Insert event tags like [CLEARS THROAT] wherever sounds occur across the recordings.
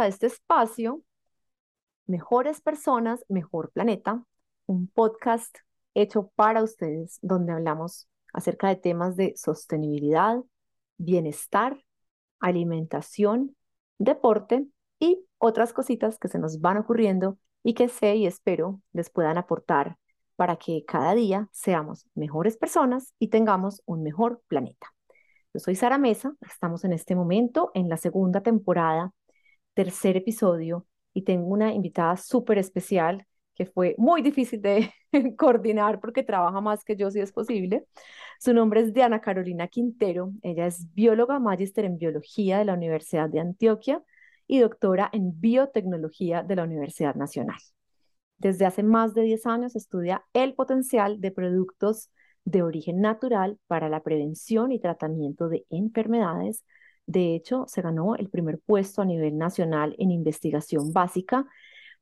A este espacio, Mejores Personas, Mejor Planeta, un podcast hecho para ustedes donde hablamos acerca de temas de sostenibilidad, bienestar, alimentación, deporte y otras cositas que se nos van ocurriendo y que sé y espero les puedan aportar para que cada día seamos mejores personas y tengamos un mejor planeta. Yo soy Sara Mesa, estamos en este momento en la segunda temporada, tercer episodio, y tengo una invitada súper especial que fue muy difícil de [LAUGHS] coordinar porque trabaja más que yo si es posible. Su nombre es Diana Carolina Quintero, ella es bióloga, magíster en biología de la Universidad de Antioquia y doctora en biotecnología de la Universidad Nacional. Desde hace más de 10 años estudia el potencial de productos de origen natural para la prevención y tratamiento de enfermedades. De hecho, se ganó el primer puesto a nivel nacional en investigación básica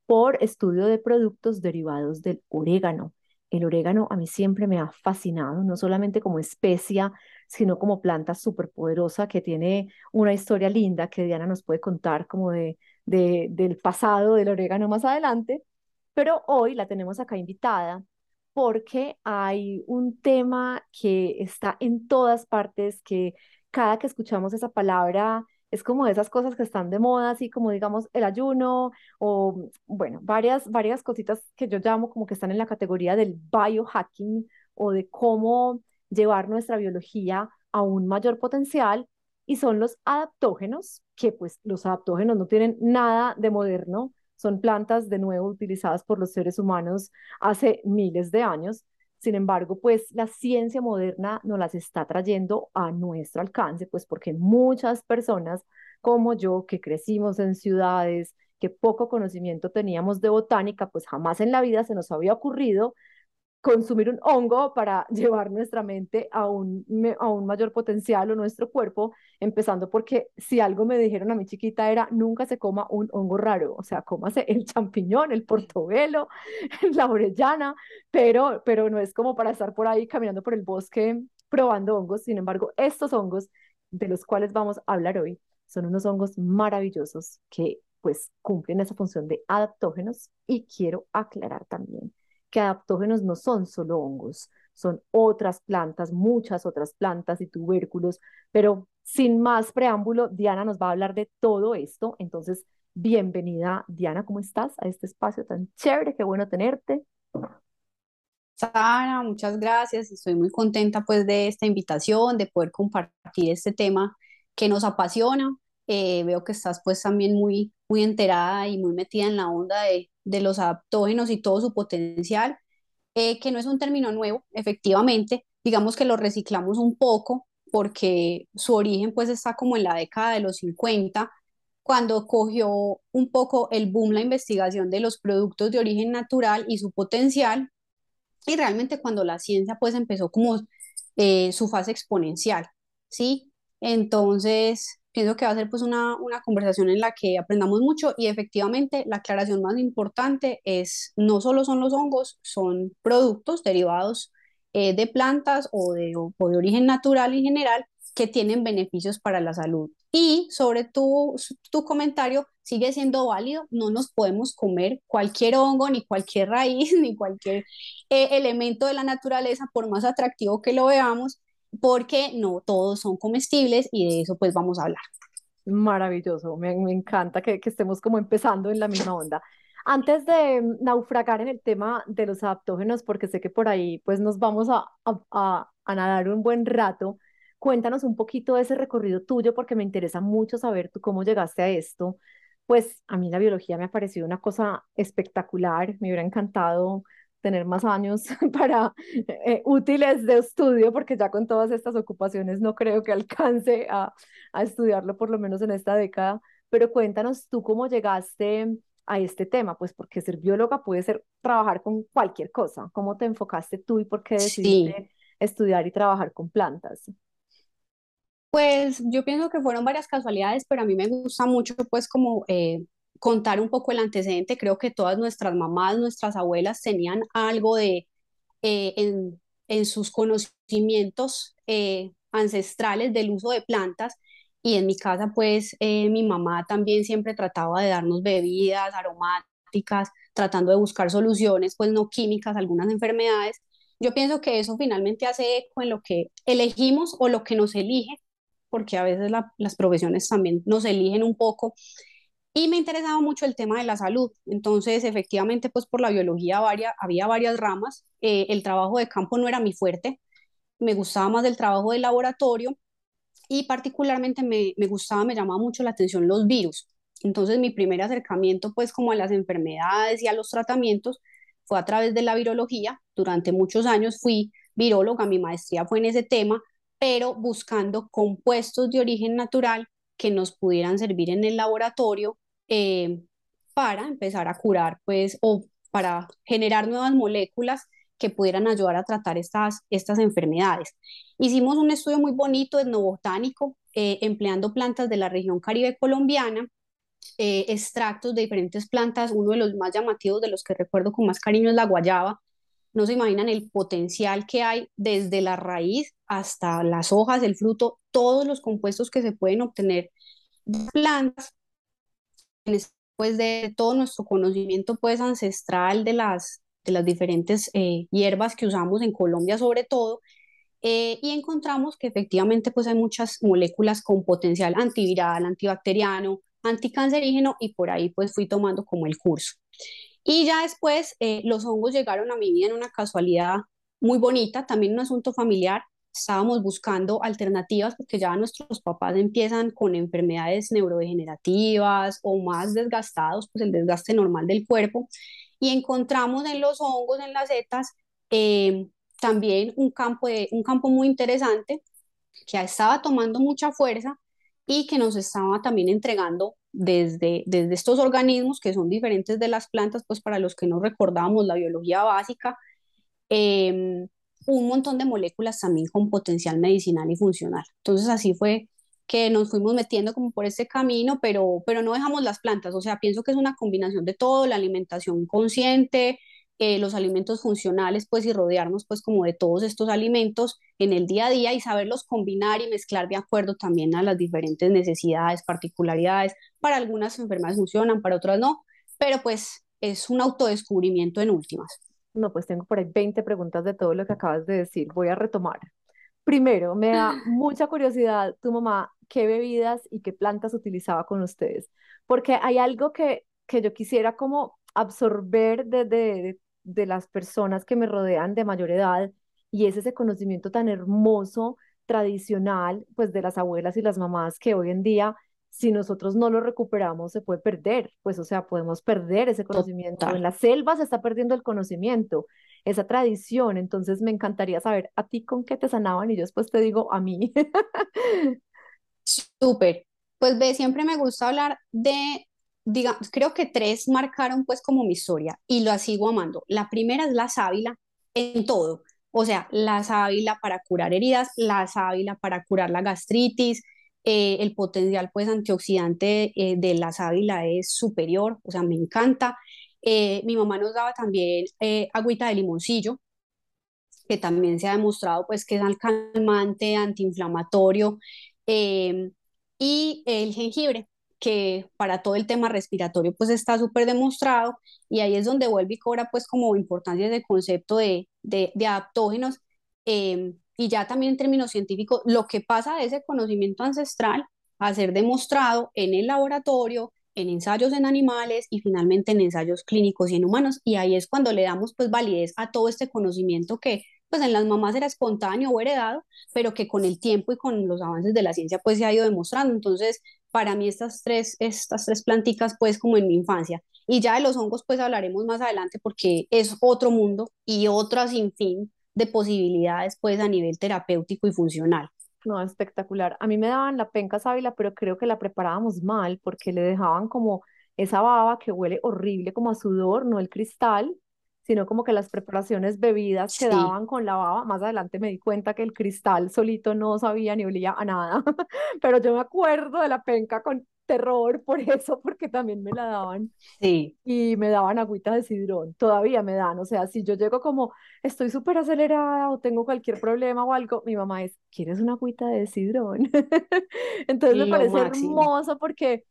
por estudio de productos derivados del orégano. El orégano a mí siempre me ha fascinado, no solamente como especia, sino como planta súper poderosa que tiene una historia linda que Diana nos puede contar como de, de, del pasado del orégano más adelante. Pero hoy la tenemos acá invitada porque hay un tema que está en todas partes, que cada que escuchamos esa palabra es como esas cosas que están de moda, así como digamos el ayuno o bueno, varias, varias cositas que yo llamo como que están en la categoría del biohacking o de cómo llevar nuestra biología a un mayor potencial y son los adaptógenos, que pues los adaptógenos no tienen nada de moderno, son plantas de nuevo utilizadas por los seres humanos hace miles de años. Sin embargo, pues la ciencia moderna nos las está trayendo a nuestro alcance, pues porque muchas personas como yo, que crecimos en ciudades, que poco conocimiento teníamos de botánica, pues jamás en la vida se nos había ocurrido consumir un hongo para [LAUGHS] llevar nuestra mente a un, a un mayor potencial o nuestro cuerpo, empezando porque si algo me dijeron a mi chiquita era nunca se coma un hongo raro, o sea, cómase el champiñón, el portobelo, [LAUGHS] la orellana, pero, pero no es como para estar por ahí caminando por el bosque probando hongos, sin embargo, estos hongos de los cuales vamos a hablar hoy son unos hongos maravillosos que pues cumplen esa función de adaptógenos y quiero aclarar también que adaptógenos no son solo hongos, son otras plantas, muchas otras plantas y tubérculos, pero sin más preámbulo, Diana nos va a hablar de todo esto. Entonces, bienvenida, Diana, ¿cómo estás a este espacio tan chévere? Qué bueno tenerte. Sara, muchas gracias. Estoy muy contenta pues de esta invitación, de poder compartir este tema que nos apasiona. Eh, veo que estás pues también muy, muy enterada y muy metida en la onda de, de los adaptógenos y todo su potencial, eh, que no es un término nuevo, efectivamente, digamos que lo reciclamos un poco porque su origen pues está como en la década de los 50, cuando cogió un poco el boom la investigación de los productos de origen natural y su potencial, y realmente cuando la ciencia pues empezó como eh, su fase exponencial, ¿sí? Entonces, pienso que va a ser pues una, una conversación en la que aprendamos mucho y efectivamente la aclaración más importante es no solo son los hongos, son productos derivados eh, de plantas o de, o de origen natural en general que tienen beneficios para la salud. Y sobre tu, tu comentario, sigue siendo válido, no nos podemos comer cualquier hongo, ni cualquier raíz, [LAUGHS] ni cualquier eh, elemento de la naturaleza, por más atractivo que lo veamos, porque no todos son comestibles y de eso pues vamos a hablar. Maravilloso, me, encanta que, estemos como empezando en la misma onda. Antes de naufragar en el tema de los adaptógenos, porque sé que por ahí pues nos vamos a, a, a nadar un buen rato, cuéntanos un poquito de ese recorrido tuyo, porque me interesa mucho saber cómo llegaste a esto. Pues a mí la biología me ha parecido una cosa espectacular, me hubiera encantado tener más años [LAUGHS] para eh, útiles de estudio, porque ya con todas estas ocupaciones no creo que alcance a, a estudiarlo por lo menos en esta década. Pero cuéntanos tú cómo llegaste a este tema, pues porque ser bióloga puede ser trabajar con cualquier cosa. ¿Cómo te enfocaste tú y por qué decidiste sí. estudiar y trabajar con plantas? Pues yo pienso que fueron varias casualidades, pero a mí me gusta mucho pues como eh, contar un poco el antecedente. Creo que todas nuestras mamás, nuestras abuelas tenían algo de eh, en, en, sus conocimientos eh, ancestrales del uso de plantas y en mi casa pues eh, mi mamá también siempre trataba de darnos bebidas aromáticas, tratando de buscar soluciones pues no químicas algunas enfermedades. Yo pienso que eso finalmente hace eco en lo que elegimos o lo que nos elige, porque a veces las profesiones también nos eligen un poco. Y me interesaba mucho el tema de la salud. Entonces, efectivamente, pues por la biología varia, había varias ramas. Eh, el trabajo de campo no era mi fuerte. Me gustaba más el trabajo de laboratorio y particularmente me, me gustaba, me llamaba mucho la atención los virus. Entonces mi primer acercamiento pues como a las enfermedades y a los tratamientos fue a través de la virología. Durante muchos años fui viróloga, mi maestría fue en ese tema, pero buscando compuestos de origen natural que nos pudieran servir en el laboratorio eh, para empezar a curar pues o para generar nuevas moléculas que pudieran ayudar a tratar estas, estas enfermedades. Hicimos un estudio muy bonito etnobotánico eh, empleando plantas de la región caribe colombiana, eh, extractos de diferentes plantas, uno de los más llamativos de los que recuerdo con más cariño es la guayaba. No se imaginan el potencial que hay desde la raíz hasta las hojas, el fruto, todos los compuestos que se pueden obtener de plantas, después de todo nuestro conocimiento pues ancestral de las, de las diferentes eh, hierbas que usamos en Colombia sobre todo, eh, y encontramos que efectivamente pues hay muchas moléculas con potencial antiviral, antibacteriano, anticancerígeno y por ahí pues fui tomando como el curso. Y ya después eh, los hongos llegaron a mi vida en una casualidad muy bonita, también un asunto familiar. Estábamos buscando alternativas porque ya nuestros papás empiezan con enfermedades neurodegenerativas o más desgastados, pues el desgaste normal del cuerpo. Y encontramos en los hongos, en las setas, eh, también un campo, de, un campo muy interesante que estaba tomando mucha fuerza y que nos estaba también entregando desde, desde estos organismos que son diferentes de las plantas, pues para los que no recordamos la biología básica, em, un montón de moléculas también con potencial medicinal y funcional. Entonces así fue que nos fuimos metiendo como por ese camino, pero, pero no dejamos las plantas, o sea, pienso que es una combinación de todo, la alimentación consciente, eh, los alimentos funcionales, pues y rodearnos pues como de todos estos alimentos en el día a día y saberlos combinar y mezclar de acuerdo también a las diferentes necesidades, particularidades. Para algunas enfermedades funcionan, para otras no, pero pues es un autodescubrimiento en últimas. No, pues tengo por ahí 20 preguntas de todo lo que acabas de decir. Voy a retomar. Primero, me da [LAUGHS] mucha curiosidad tu mamá, qué bebidas y qué plantas utilizaba con ustedes, porque hay algo que, que yo quisiera como absorber de, de, de las personas que me rodean de mayor edad y es ese conocimiento tan hermoso, tradicional, pues de las abuelas y las mamás que hoy en día, si nosotros no lo recuperamos, se puede perder, pues o sea, podemos perder ese conocimiento. En la selva se está perdiendo el conocimiento, esa tradición, entonces me encantaría saber a ti con qué te sanaban y yo después te digo a mí. [LAUGHS] Súper. Pues ve, siempre me gusta hablar de diga, creo que tres marcaron pues como mi historia y lo sigo amando. La primera es la sábila en todo, o sea, la sábila para curar heridas, la sábila para curar la gastritis, eh, el potencial pues antioxidante eh, de la sábila es superior, o sea, me encanta. Eh, mi mamá nos daba también agüita de limoncillo, que también se ha demostrado pues que es calmante, antiinflamatorio, y el jengibre, que para todo el tema respiratorio pues está súper demostrado y ahí es donde vuelve y cobra pues como importancia ese concepto de, de, adaptógenos em, y ya también en términos científicos lo que pasa de ese conocimiento ancestral a ser demostrado en el laboratorio, en ensayos en animales y finalmente en ensayos clínicos y en humanos y ahí es cuando le damos pues validez a todo este conocimiento que pues en las mamás era espontáneo o heredado, pero que con el tiempo y con los avances de la ciencia pues se ha ido demostrando. Entonces, para mí estas tres, estas tres planticas pues como en mi infancia. Y ya de los hongos pues hablaremos más adelante porque es otro mundo y otra sin fin de posibilidades pues a nivel terapéutico y funcional. No, espectacular. A mí me daban la penca sábila, pero creo que la preparábamos mal porque le dejaban como esa baba que huele horrible como a sudor, no el cristal, sino como que las preparaciones bebidas Sí, quedaban con la baba. Más adelante me di cuenta que el cristal solito no sabía ni olía a nada, [LAUGHS] pero yo me acuerdo de la penca con terror por eso, porque también me la daban sí. y me daban agüita de sidrón, todavía me dan, o sea, si yo llego como estoy súper acelerada o tengo cualquier problema o algo, mi mamá es, ¿quieres una agüita de sidrón? [LAUGHS] Entonces me parece máximo. hermoso porque,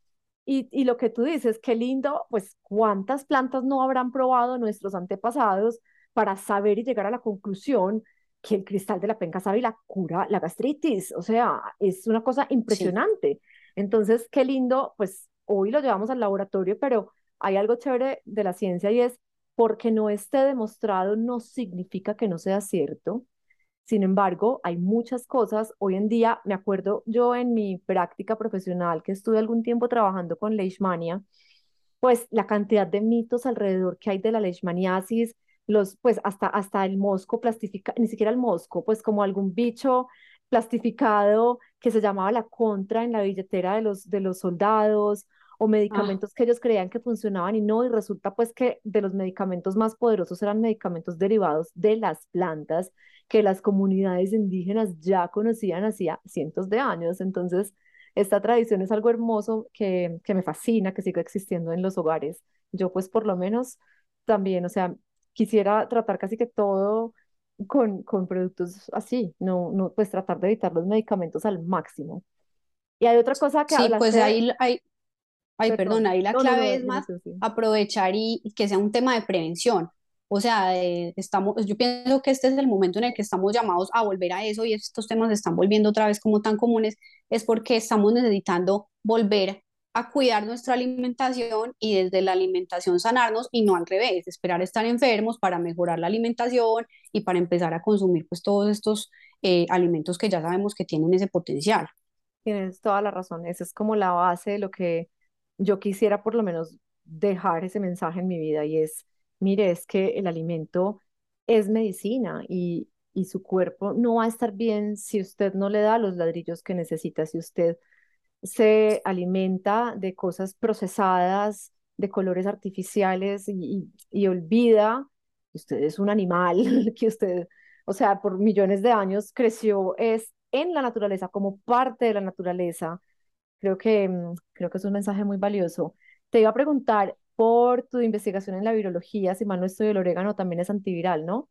y, y lo que tú dices, qué lindo, pues cuántas plantas no habrán probado nuestros antepasados para saber y llegar a la conclusión que el cristal de la penca sabe y la cura la gastritis, o sea, es una cosa Sí, impresionante. Entonces, qué lindo, pues hoy lo llevamos al laboratorio, pero hay algo chévere de la ciencia y es porque no esté demostrado no significa que no sea cierto. Sin embargo, hay muchas cosas. Hoy en día, me acuerdo yo en mi práctica profesional que estuve algún tiempo trabajando con leishmania, pues la cantidad de mitos alrededor que hay de la leishmaniasis, los, pues hasta, hasta el mosco plastificado, ni siquiera el mosco, pues como algún bicho plastificado que se llamaba la contra en la billetera de los, de los soldados, o ah, medicamentos que ellos creían que funcionaban y no, y resulta pues que de los medicamentos más poderosos eran medicamentos derivados de las plantas que las comunidades indígenas ya conocían hacía cientos de años. Entonces, esta tradición es algo hermoso que, que me fascina, que siga existiendo en los hogares. Yo pues por lo menos también, o sea, quisiera tratar casi que todo con, con productos así, no, no, pues tratar de evitar los medicamentos al máximo. Y hay otra cosa que sí, pues hablaste, ahí, ahí, ay, perdón, perdón, ahí la no, clave no, es más aprovechar y, y que sea un tema de prevención. O sea, eh, estamos, yo pienso que este es el momento en el que estamos llamados a volver a eso y estos temas se están volviendo otra vez como tan comunes, es porque estamos necesitando volver a cuidar nuestra alimentación y desde la alimentación sanarnos y no al revés, esperar estar enfermos para mejorar la alimentación y para empezar a consumir pues todos estos eh, alimentos que ya sabemos que tienen ese potencial. Tienes toda la razón. Esa es como la base de lo que yo quisiera por lo menos dejar ese mensaje en mi vida y es, mire, es que el alimento es medicina y, y su cuerpo no va a estar bien si usted no le da los ladrillos que necesita, si usted se alimenta de cosas procesadas, de colores artificiales y, y- y olvida que usted es un animal, [LAUGHS] que usted, o sea, por millones de años creció es en la naturaleza, como parte de la naturaleza. Creo que, mm, creo que es un mensaje muy valioso. Te iba a preguntar por tu investigación en la virología, si mal no estoy, el orégano también es antiviral, ¿no?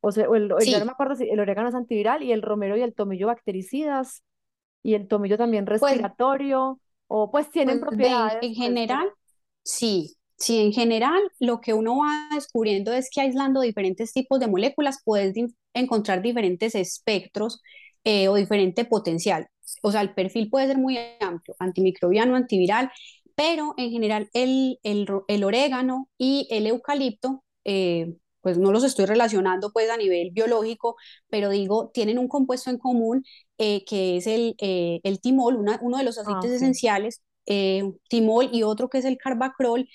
O sea, el, ya no me acuerdo si el orégano es antiviral y el romero y el tomillo bactericidas y el tomillo también pues respiratorio, o pues tienen Pues propiedades, en pues, general, sí, sí, en general lo que uno va descubriendo es que aislando diferentes tipos de moléculas puedes encontrar diferentes espectros eh, o diferente potencial. O sea, el perfil puede ser muy amplio, antimicrobiano, antiviral, pero en general el, el orégano y el eucalipto, eh, pues no los estoy relacionando pues a nivel biológico, pero digo, tienen un compuesto en común eh, que es el, eh, el timol, una- uno de los ah, aceites esenciales, eh, timol y otro que es el carbacrol.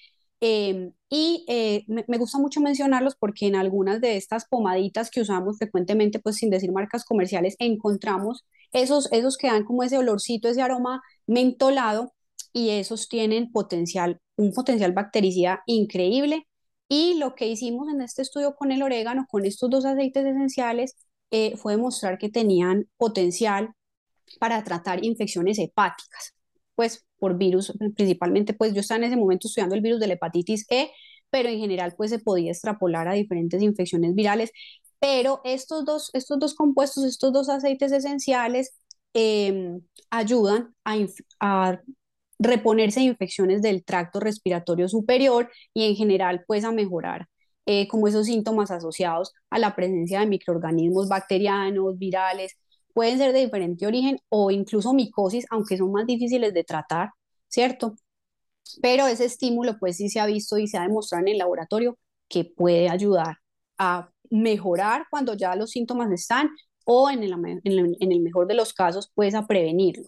y me, me gusta mucho mencionarlos porque en algunas de estas pomaditas que usamos frecuentemente, pues sin decir marcas comerciales, encontramos esos, esos que dan como ese olorcito, ese aroma mentolado y esos tienen potencial, un potencial bactericida increíble. Y lo que hicimos en este estudio con el orégano, con estos dos aceites esenciales, eh, fue demostrar que tenían potencial para tratar infecciones hepáticas, pues por virus, principalmente, pues yo estaba en ese momento estudiando el virus de la hepatitis E, pero en general pues se podía extrapolar a diferentes infecciones virales, pero estos dos, estos dos compuestos, estos dos aceites esenciales eh, ayudan a, a reponerse de infecciones del tracto respiratorio superior y en general pues a mejorar eh, como esos síntomas asociados a la presencia de microorganismos bacterianos, virales, pueden ser de diferente origen o incluso micosis, aunque son más difíciles de tratar, ¿cierto? Pero ese estímulo pues sí se ha visto y se ha demostrado en el laboratorio que puede ayudar a mejorar cuando ya los síntomas están o en el, en el, mejor de los casos pues a prevenirlo.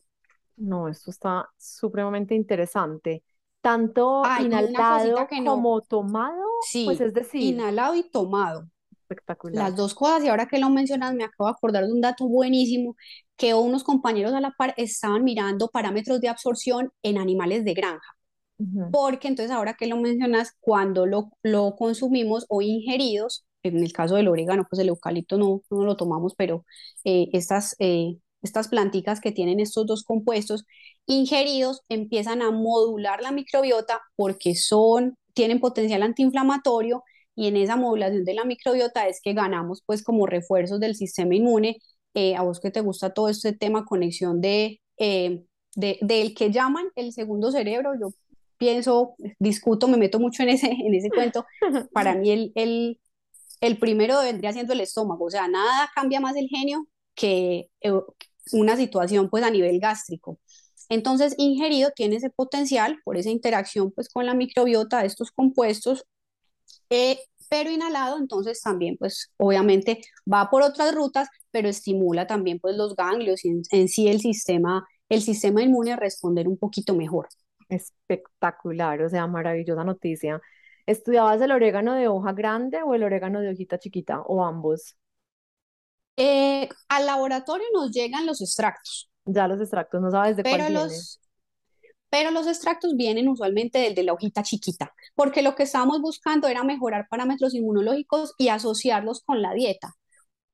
No, esto está supremamente interesante. Tanto cosita inhalado que no, como tomado, pues sí, es decir, inhalado y tomado. espectacular. Las dos cosas, y ahora que lo mencionas, me acabo de acordar de un dato buenísimo, que unos compañeros a la par estaban mirando parámetros de absorción en animales de granja. porque entonces ahora que lo mencionas, cuando lo, lo consumimos o ingeridos, en el caso del orégano, pues el eucalipto no, no lo tomamos, pero eh, estas, eh, estas planticas que tienen estos dos compuestos ingeridos empiezan a modular la microbiota porque son, tienen potencial antiinflamatorio y en esa modulación de la microbiota es que ganamos pues como refuerzos del sistema inmune. Eh, a vos que te gusta todo este tema, conexión de, de, del que llaman el segundo cerebro, yo pienso, discuto, me meto mucho en ese, en ese cuento. [LAUGHS] Para mí el, el, el primero vendría siendo el estómago, o sea, nada cambia más el genio que eh, una situación pues a nivel gástrico. Entonces, ingerido tiene ese potencial por esa interacción pues con la microbiota de estos compuestos, eh, pero inhalado entonces también pues obviamente va por otras rutas, pero estimula también pues los ganglios y en, sí el sistema, el sistema inmune a responder un poquito mejor. Espectacular, o sea, maravillosa noticia. ¿Estudiabas el orégano de hoja grande o el orégano de hojita chiquita o ambos? Eh, al laboratorio nos llegan los extractos. Ya los extractos, no sabes de pero cuál los, pero los extractos vienen usualmente del de la hojita chiquita, porque lo que estábamos buscando era mejorar parámetros inmunológicos y asociarlos con la dieta.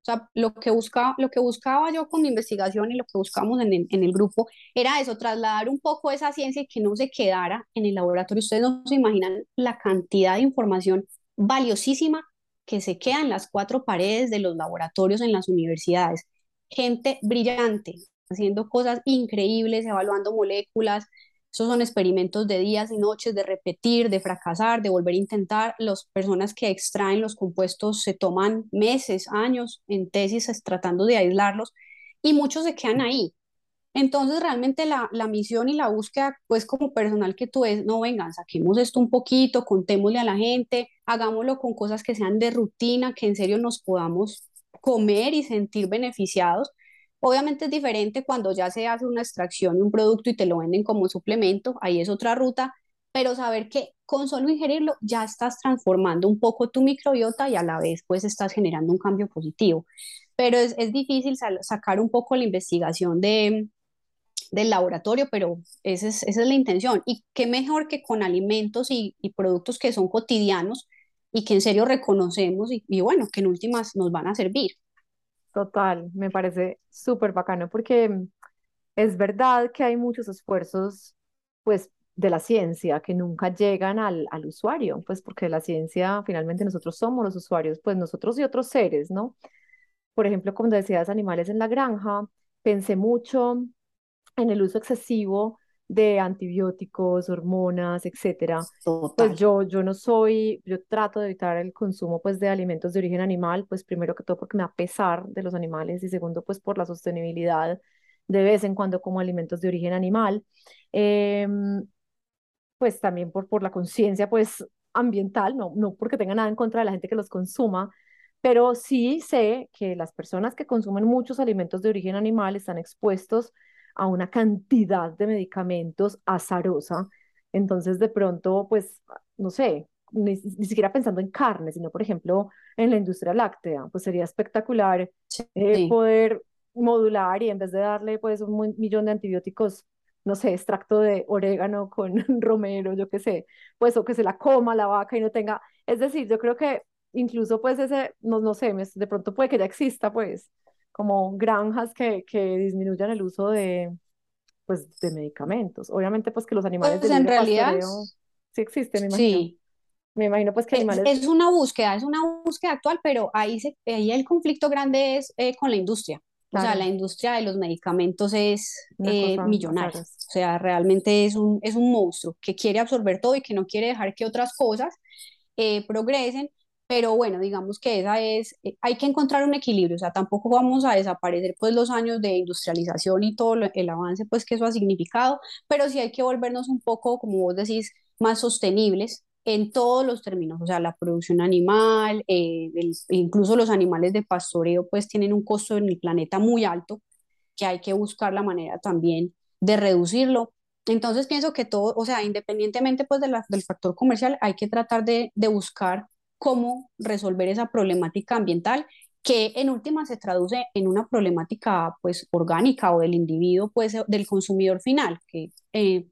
O sea, lo que, buscaba, lo que buscaba yo con mi investigación y lo que buscamos en el, en el grupo era eso, trasladar un poco esa ciencia y que no se quedara en el laboratorio. Ustedes no se imaginan la cantidad de información valiosísima que se queda en las cuatro paredes de los laboratorios en las universidades. Gente brillante, haciendo cosas increíbles, evaluando moléculas, esos son experimentos de días y noches, de repetir, de fracasar, de volver a intentar. Las personas que extraen los compuestos se toman meses, años en tesis tratando de aislarlos y muchos se quedan ahí. Entonces, realmente la, la, misión y la búsqueda, pues como personal que tú es, no vengan, saquemos esto un poquito, contémosle a la gente, hagámoslo con cosas que sean de rutina, que en serio nos podamos comer y sentir beneficiados Obviamente es diferente cuando ya se hace una extracción de un producto y te lo venden como suplemento, ahí es otra ruta, pero saber que con solo ingerirlo ya estás transformando un poco tu microbiota y a la vez pues estás generando un cambio positivo. Pero es, es difícil sacar un poco la investigación de, del laboratorio, pero esa es, esa es la intención. Y qué mejor que con alimentos y, productos que son cotidianos y que en serio reconocemos y, y bueno, que en últimas nos van a servir. Total, me parece súper bacano porque es verdad que hay muchos esfuerzos, pues, de la ciencia que nunca llegan al, al usuario, pues porque la ciencia finalmente nosotros somos los usuarios, pues nosotros y otros seres, ¿no? Por ejemplo, como decías, animales en la granja, pensé mucho en el uso excesivo de antibióticos, hormonas, etcétera. Pues yo, yo no soy, yo trato de evitar el consumo pues de alimentos de origen animal, pues primero que todo porque me da pesar de los animales y segundo pues por la sostenibilidad de vez en cuando como alimentos de origen animal. Em, pues también por, por la conciencia pues ambiental, no, no porque tenga nada en contra de la gente que los consuma, pero sí sé que las personas que consumen muchos alimentos de origen animal están expuestos a una cantidad de medicamentos azarosa. Entonces, de pronto, pues, no sé, ni, siquiera pensando en carne, sino, por ejemplo, en la industria láctea, pues sería espectacular eh, poder modular y en vez de darle, pues, un millón de antibióticos, no sé, extracto de orégano con [LAUGHS] romero, yo qué sé, pues, o que se la coma la vaca y no tenga, es decir, yo creo que incluso, pues, ese, no, no sé, de pronto puede que ya exista, pues, como granjas que, que disminuyan el uso de, pues, de medicamentos. Obviamente, pues que los animales pues en realidad sí existen, me imagino. Sí. Me imagino pues que animales... Es, una búsqueda, es una búsqueda actual, pero ahí, se, ahí el conflicto grande es eh, con la industria. O sea, la industria de los medicamentos es eh, millonaria. O sea, realmente es un, es un monstruo que quiere absorber todo y que no quiere dejar que otras cosas eh, progresen pero bueno, digamos que esa es, eh, hay que encontrar un equilibrio, o sea, tampoco vamos a desaparecer pues los años de industrialización y todo el avance pues que eso ha significado, pero sí hay que volvernos un poco, como vos decís, más sostenibles en todos los términos, o sea, la producción animal, eh, incluso los animales de pastoreo pues tienen un costo en el planeta muy alto, que hay que buscar la manera también de reducirlo. Entonces pienso que todo, o sea, independientemente pues de la, del factor comercial, hay que tratar de, de buscar cómo resolver esa problemática ambiental que en última se traduce en una problemática pues orgánica o del individuo pues del consumidor final que eh,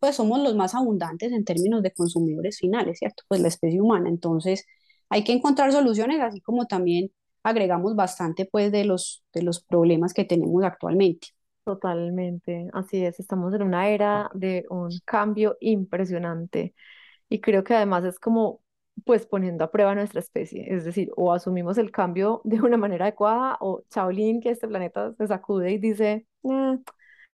pues somos los más abundantes en términos de consumidores finales, ¿cierto? Pues la especie humana. Entonces, hay que encontrar soluciones, así como también agregamos bastante, pues, de los, de los problemas que tenemos actualmente. Totalmente, así es, estamos en una era de un cambio impresionante y creo que además es como pues poniendo a prueba nuestra especie, es decir, o asumimos el cambio [LAUGHS] de una manera adecuada o Shaolin, que este planeta se sacude y dice, "Eh,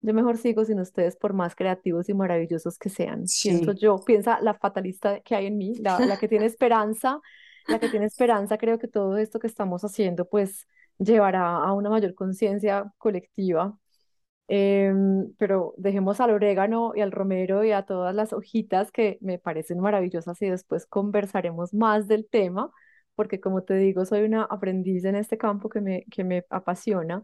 yo mejor sigo sin ustedes por más creativos y maravillosos que sean. Pienso Sí, yo, piensa la fatalista que hay en mí, la, la que tiene esperanza, la que tiene esperanza, creo que todo esto que estamos haciendo pues llevará a una mayor conciencia colectiva Em, pero dejemos al orégano y al romero y a todas las hojitas que me parecen maravillosas y después conversaremos más del tema, porque como te digo, soy una aprendiz en este campo que me, que me apasiona.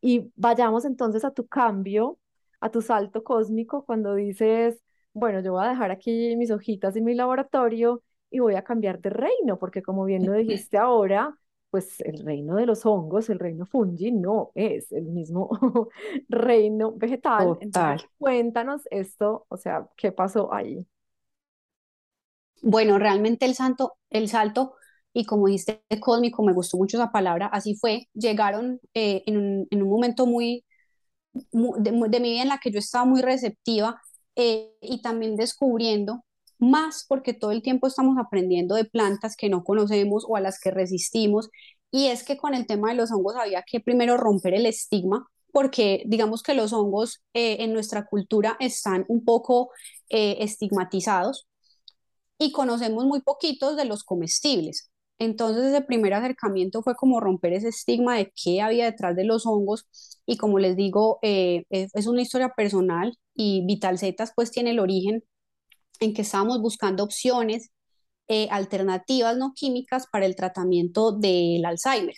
Y vayamos entonces a tu cambio, a tu salto cósmico, cuando dices, bueno, yo voy a dejar aquí mis hojitas y mi laboratorio y voy a cambiar de reino, porque como bien lo [LAUGHS] dijiste ahora, pues el reino de los hongos, el reino fungi, no es el mismo [LAUGHS] reino vegetal. total. Entonces, cuéntanos esto, o sea, ¿qué pasó ahí? Bueno, realmente el santo, el salto, y como dijiste, cósmico, me gustó mucho esa palabra, así fue, llegaron eh, en un, en un momento muy, mu- de, mu- de mi vida en la que yo estaba muy receptiva eh, y también descubriendo más porque todo el tiempo estamos aprendiendo de plantas que no conocemos o a las que resistimos. Y es que con el tema de los hongos había que primero romper el estigma porque digamos que los hongos eh, en nuestra cultura están un poco eh, estigmatizados y conocemos muy poquitos de los comestibles. Entonces ese primer acercamiento fue como romper ese estigma de qué había detrás de los hongos y como les digo, eh, es, una historia personal y Vital Zetas pues tiene el origen en que estábamos buscando opciones eh, alternativas no químicas para el tratamiento del Alzheimer,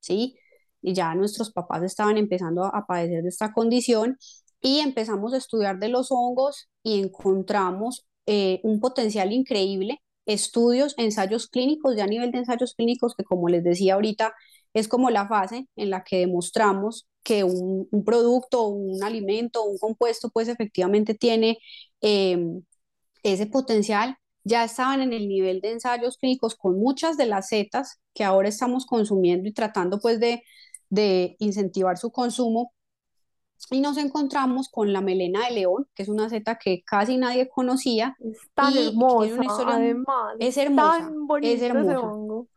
¿sí? Y ya nuestros papás estaban empezando a, padecer de esta condición y empezamos a estudiar de los hongos y encontramos eh, un potencial increíble, estudios, ensayos clínicos, ya a nivel de ensayos clínicos, que como les decía ahorita, es como la fase en la que demostramos que un, producto, un alimento, un compuesto, pues efectivamente tiene eh, ese potencial ya estaban en el nivel de ensayos clínicos con muchas de las setas que ahora estamos consumiendo y tratando pues de, de incentivar su consumo. Y nos encontramos con la melena de león, que es una seta que casi nadie conocía Es tan hermosa, una historia, además, es es hermosa, tan es bonito ese hermosa. hongo.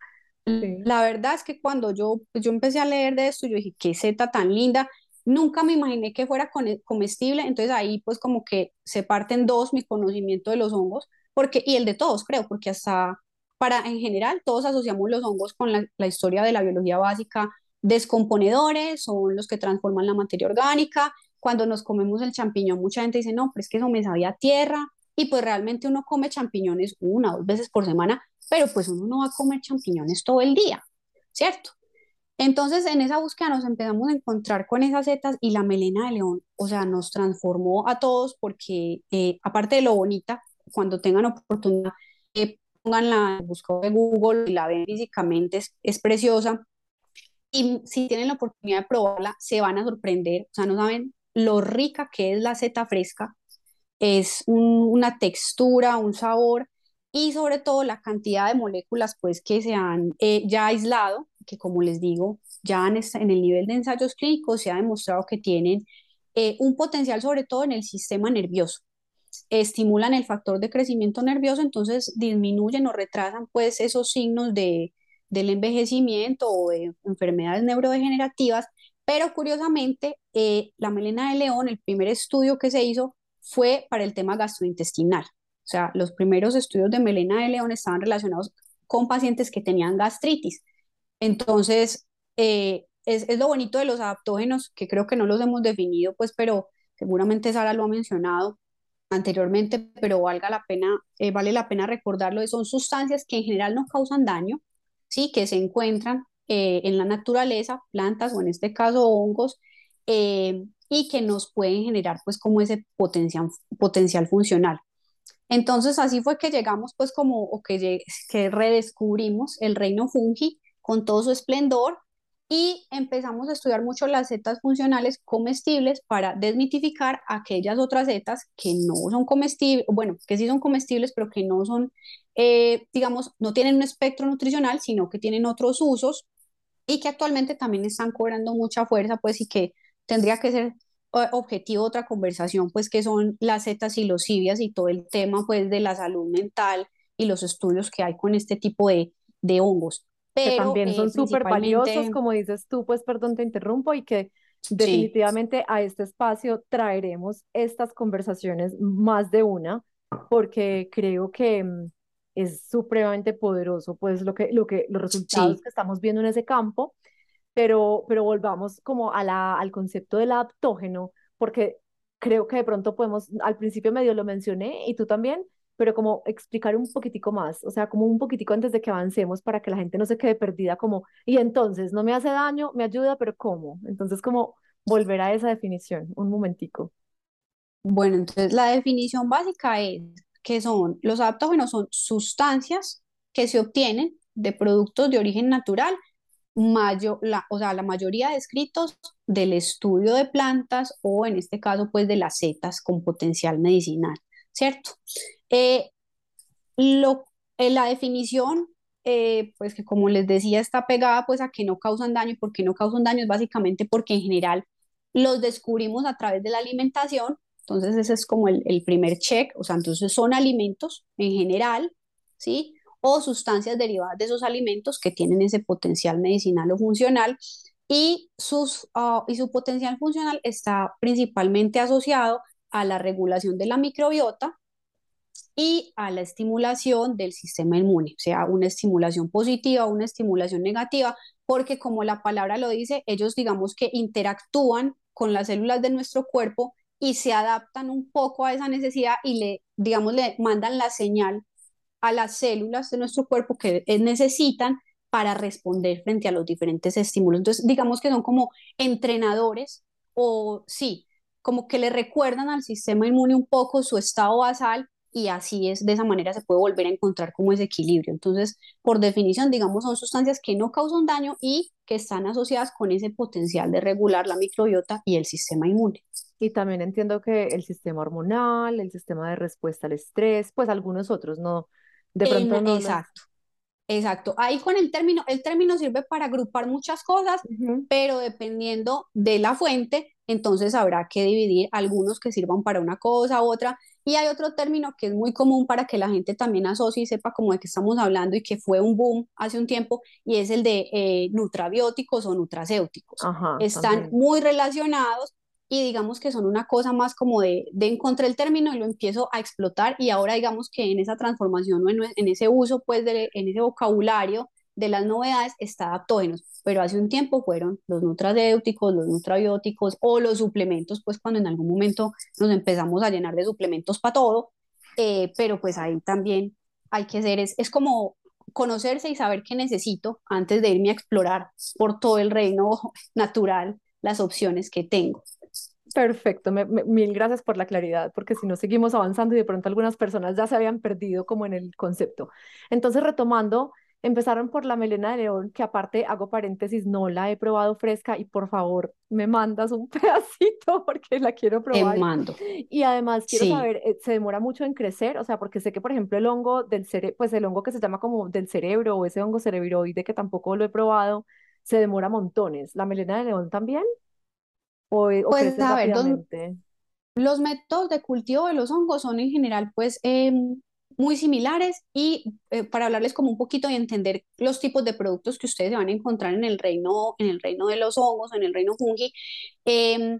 Sí. La verdad es que cuando yo, pues yo empecé a leer de esto, yo dije, qué seta tan linda. Nunca me imaginé que fuera con- comestible, entonces ahí pues como que se parte en dos mi conocimiento de los hongos, porque, y el de todos creo, porque hasta para en general todos asociamos los hongos con la, la historia de la biología básica. Descomponedores son los que transforman la materia orgánica. Cuando nos comemos el champiñón, mucha gente dice, no, pero es que eso me sabía a tierra, y pues realmente uno come champiñones una o dos veces por semana pero pues uno no va a comer champiñones todo el día, ¿cierto? Entonces, en esa búsqueda nos empezamos a encontrar con esas setas y la melena de león, o sea, nos transformó a todos porque, eh, aparte de lo bonita, cuando tengan oportunidad, eh, pónganla en busca de Google y la ven físicamente, es, es preciosa. Y si tienen la oportunidad de probarla, se van a sorprender, o sea, no saben lo rica que es la seta fresca, es un- una textura, un sabor y sobre todo la cantidad de moléculas pues que se han eh, ya aislado, que como les digo, ya en, en el nivel de ensayos clínicos se ha demostrado que tienen eh, un potencial sobre todo en el sistema nervioso. Estimulan el factor de crecimiento nervioso, entonces disminuyen o retrasan pues esos signos de, del envejecimiento o de enfermedades neurodegenerativas, pero curiosamente eh, la melena de león, el primer estudio que se hizo fue para el tema gastrointestinal. O sea, los primeros estudios de melena de león estaban relacionados con pacientes que tenían gastritis. Entonces, eh, es, es, lo bonito de los adaptógenos, que creo que no los hemos definido, pues, pero seguramente Sara lo ha mencionado anteriormente, pero valga la pena, eh, vale la pena recordarlo, son sustancias que en general no causan daño, ¿sí? que se encuentran eh, en la naturaleza, plantas o en este caso hongos, y que nos pueden generar pues como ese potencial, potencial funcional. Entonces así fue que llegamos pues como, o que, que redescubrimos el reino fungi con todo su esplendor y empezamos a estudiar mucho las setas funcionales comestibles para desmitificar aquellas otras setas que no son comestibles, bueno, que sí son comestibles, pero que no son, eh, digamos, no tienen un espectro nutricional, sino que tienen otros usos y que actualmente también están cobrando mucha fuerza, pues, y que tendría que ser objetivo otra conversación, pues, que son las setas y los cibias y todo el tema, pues, de la salud mental y los estudios que hay con este tipo de, de hongos que también son eh, súper valiosos, como dices tú, pues perdón, te interrumpo, y que definitivamente a este espacio traeremos estas conversaciones más de una, porque creo que mm, es supremamente poderoso, pues lo que, lo que, los resultados que estamos viendo en ese campo, pero, pero volvamos como a la, al concepto del adaptógeno, porque creo que de pronto podemos, al principio medio lo mencioné y tú también, pero como explicar un poquitico más, o sea, como un poquitico antes de que avancemos para que la gente no se quede perdida como, y entonces, no me hace daño, me ayuda, pero ¿cómo? Entonces, como volver a esa definición, un momentico. Bueno, entonces la definición básica es que son, los adaptógenos son sustancias que se obtienen de productos de origen natural, mayo, la, o sea, la mayoría descritos del estudio de plantas o en este caso pues de las setas con potencial medicinal, ¿cierto? Eh, lo, eh, la definición, eh, pues que como les decía, está pegada pues a que no causan daño. ¿Por qué no causan daño? Es básicamente porque en general los descubrimos a través de la alimentación. Entonces ese es como el, el primer check. O sea, entonces son alimentos en general, ¿sí? O sustancias derivadas de esos alimentos que tienen ese potencial medicinal o funcional. Y, sus, ah, y su potencial funcional está principalmente asociado a la regulación de la microbiota, y a la estimulación del sistema inmune, o sea, una estimulación positiva, una estimulación negativa, porque como la palabra lo dice, ellos digamos que interactúan con las células de nuestro cuerpo y se adaptan un poco a esa necesidad y le, digamos, le mandan la señal a las células de nuestro cuerpo que necesitan para responder frente a los diferentes estímulos. Entonces, digamos que son como entrenadores o sí, como que le recuerdan al sistema inmune un poco su estado basal y así es, de esa manera se puede volver a encontrar como ese equilibrio. Entonces, por definición, digamos, son sustancias que no causan daño y que están asociadas con ese potencial de regular la microbiota y el sistema inmune. Y también entiendo que el sistema hormonal, el sistema de respuesta al estrés, pues algunos otros no, de pronto no. Exacto. Exacto. Ahí con el término, el término sirve para agrupar muchas cosas, pero dependiendo de la fuente, entonces habrá que dividir algunos que sirvan para una cosa, u otra, y hay otro término que es muy común para que la gente también asocie y sepa cómo de qué estamos hablando y que fue un boom hace un tiempo, y es el de eh, nutrabióticos o nutracéuticos. Están muy relacionados y digamos que son una cosa más como de, de encontrar el término y lo empiezo a explotar y ahora digamos que en esa transformación o en, en ese uso, pues de, en ese vocabulario de las novedades está adaptógenos, pero hace un tiempo fueron los nutracéuticos, los nutrabióticos o los suplementos, pues cuando en algún momento nos empezamos a llenar de suplementos para todo, eh, pero pues ahí también hay que ser, es, es como conocerse y saber qué necesito antes de irme a explorar por todo el reino [LAUGHS] natural las opciones que tengo. Perfecto, mil gracias por la claridad, porque si no seguimos avanzando y de pronto algunas personas ya se habían perdido como en el concepto. Entonces, retomando, Empezaron por la melena de león, que aparte hago paréntesis, no la he probado fresca y por favor me mandas un [LAUGHS] pedacito porque la quiero probar. Te mando. Y además quiero saber, eh, ¿se demora mucho en crecer? O sea, porque sé que por ejemplo el hongo del cerebro, pues el hongo que se llama como del cerebro o ese hongo cerebroide que tampoco lo he probado, se demora montones. ¿La melena de león también? ¿O, o pues a ver, los, métodos de cultivo de los hongos son en general pues em, muy similares y eh, para hablarles como un poquito y entender los tipos de productos que ustedes van a encontrar en el reino, en el reino de los hongos, en el reino fungi. Em,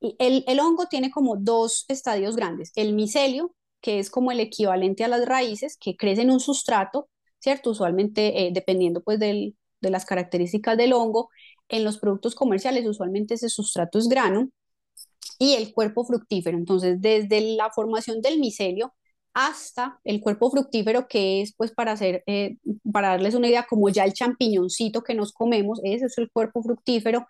el, el, hongo tiene como dos estadios grandes, el micelio, que es como el equivalente a las raíces, que crece en un sustrato, ¿cierto? Usualmente, eh, dependiendo pues del, de las características del hongo, en los productos comerciales usualmente ese sustrato es grano, y el cuerpo fructífero. Entonces, desde la formación del micelio, hasta el cuerpo fructífero que es pues para hacer, eh, para darles una idea, como ya el champiñoncito que nos comemos, ese es el cuerpo fructífero,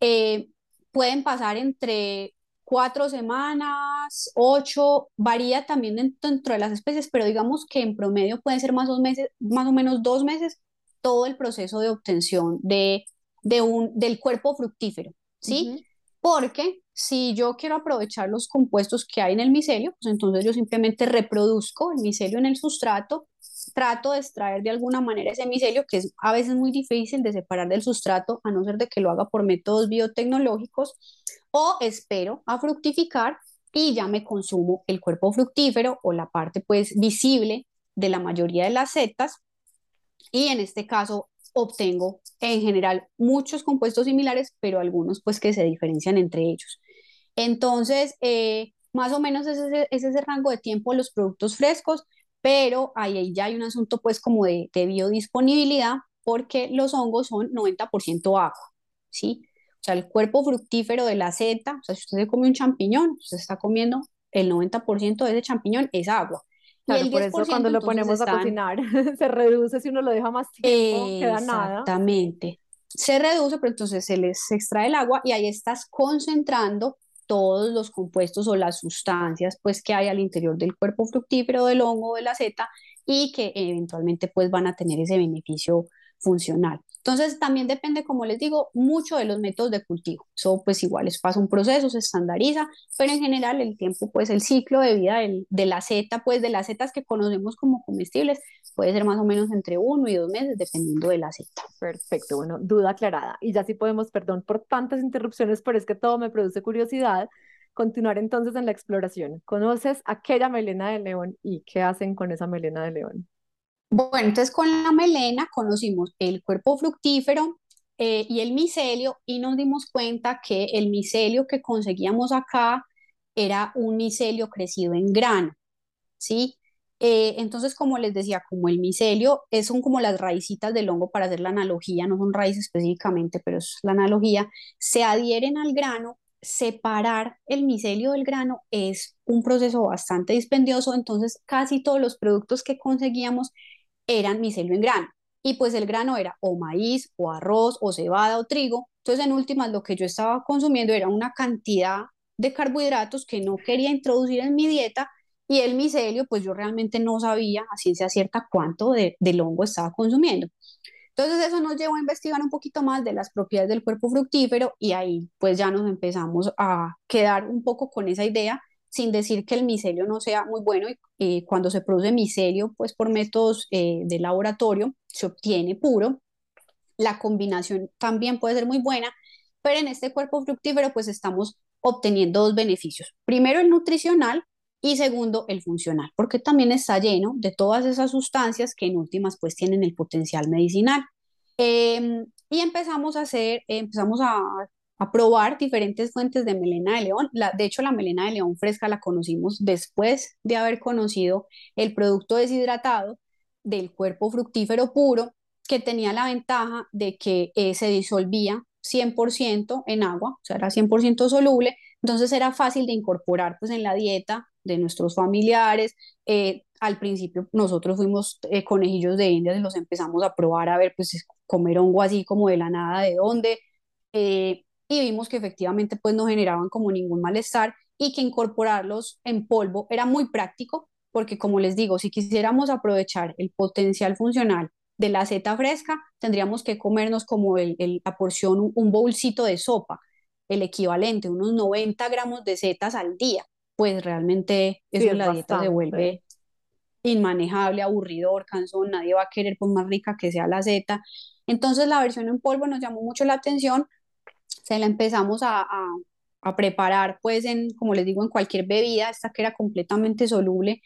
eh, pueden pasar entre cuatro semanas, ocho, varía también dentro de las especies, pero digamos que en promedio pueden ser más o, meses, más o menos dos meses todo el proceso de obtención de de un, del cuerpo fructífero, ¿sí? Porque si yo quiero aprovechar los compuestos que hay en el micelio, pues entonces yo simplemente reproduzco el micelio en el sustrato, trato de extraer de alguna manera ese micelio, que es a veces muy difícil de separar del sustrato, a no ser de que lo haga por métodos biotecnológicos, o espero a fructificar y ya me consumo el cuerpo fructífero o la parte pues visible de la mayoría de las setas. Y en este caso obtengo en general muchos compuestos similares, pero algunos pues que se diferencian entre ellos. Entonces, eh, más o menos es ese, es ese rango de tiempo de los productos frescos, pero ahí ya hay un asunto pues como de, de biodisponibilidad porque los hongos son 90% agua, ¿sí? O sea, el cuerpo fructífero de la seta, o sea, si usted se come un champiñón, usted está comiendo el 90% de ese champiñón es agua. Claro, y por eso cuando lo ponemos a cocinar [LAUGHS] se reduce si uno lo deja más tiempo, queda nada. Exactamente. Se reduce, pero entonces se les extrae el agua y ahí estás concentrando todos los compuestos o las sustancias pues que hay al interior del cuerpo fructífero del hongo de la seta y que eventualmente pues van a tener ese beneficio funcional. Entonces, también depende, como les digo, mucho de los métodos de cultivo. Eso pues igual es pasa un proceso, se estandariza, pero en general el tiempo, pues el ciclo de vida de la seta, pues de las setas que conocemos como comestibles, puede ser más o menos entre uno y dos meses, dependiendo de la seta. Perfecto, bueno, duda aclarada. Y ya sí podemos, perdón por tantas interrupciones, pero es que todo me produce curiosidad. Continuar entonces en la exploración. ¿Conoces aquella melena de león y qué hacen con esa melena de león? Bueno, entonces con la melena conocimos el cuerpo fructífero eh, y el micelio y nos dimos cuenta que el micelio que conseguíamos acá era un micelio crecido en grano, ¿sí? Eh, entonces, como les decía, como el micelio son como las raicitas del hongo para hacer la analogía, no son raíces específicamente, pero es la analogía, se adhieren al grano separar el micelio del grano es un proceso bastante dispendioso, entonces casi todos los productos que conseguíamos eran micelio en grano. Y pues el grano era o maíz, o arroz, o cebada, o trigo. Entonces, en últimas, lo que yo estaba consumiendo era una cantidad de carbohidratos que no quería introducir en mi dieta y el micelio, pues yo realmente no sabía a ciencia cierta cuánto de, del hongo estaba consumiendo. Entonces eso nos llevó a investigar un poquito más de las propiedades del cuerpo fructífero y ahí pues ya nos empezamos a quedar un poco con esa idea sin decir que el micelio no sea muy bueno y cuando se produce micelio, pues por métodos eh, de laboratorio se obtiene puro. La combinación también puede ser muy buena, pero en este cuerpo fructífero pues estamos obteniendo dos beneficios. Primero el nutricional y segundo el funcional, porque también está lleno de todas esas sustancias que en últimas pues tienen el potencial medicinal. Em, y empezamos a hacer, empezamos a a probar diferentes fuentes de melena de león. De hecho, la melena de león fresca la conocimos después de haber conocido el producto deshidratado del cuerpo fructífero puro, que tenía la ventaja de que eh, se disolvía 100% en agua, o sea, era 100% soluble, entonces era fácil de incorporar pues en la dieta de nuestros familiares. Eh, al principio nosotros fuimos eh, conejillos de indias y los empezamos a probar a ver pues comer hongo así como de la nada, de dónde y vimos que efectivamente pues no generaban como ningún malestar y que incorporarlos en polvo era muy práctico porque como les digo, si quisiéramos aprovechar el potencial funcional de la seta fresca, tendríamos que comernos como el, la porción, un bolsito de sopa, el equivalente, unos 90 gramos de setas al día. Pues realmente eso la dieta se vuelve inmanejable, aburridor, cansón, nadie va a querer por más rica que sea la seta. Entonces la versión en polvo nos llamó mucho la atención se la empezamos a, a, preparar, pues, en, como les digo, en cualquier bebida, esta que era completamente soluble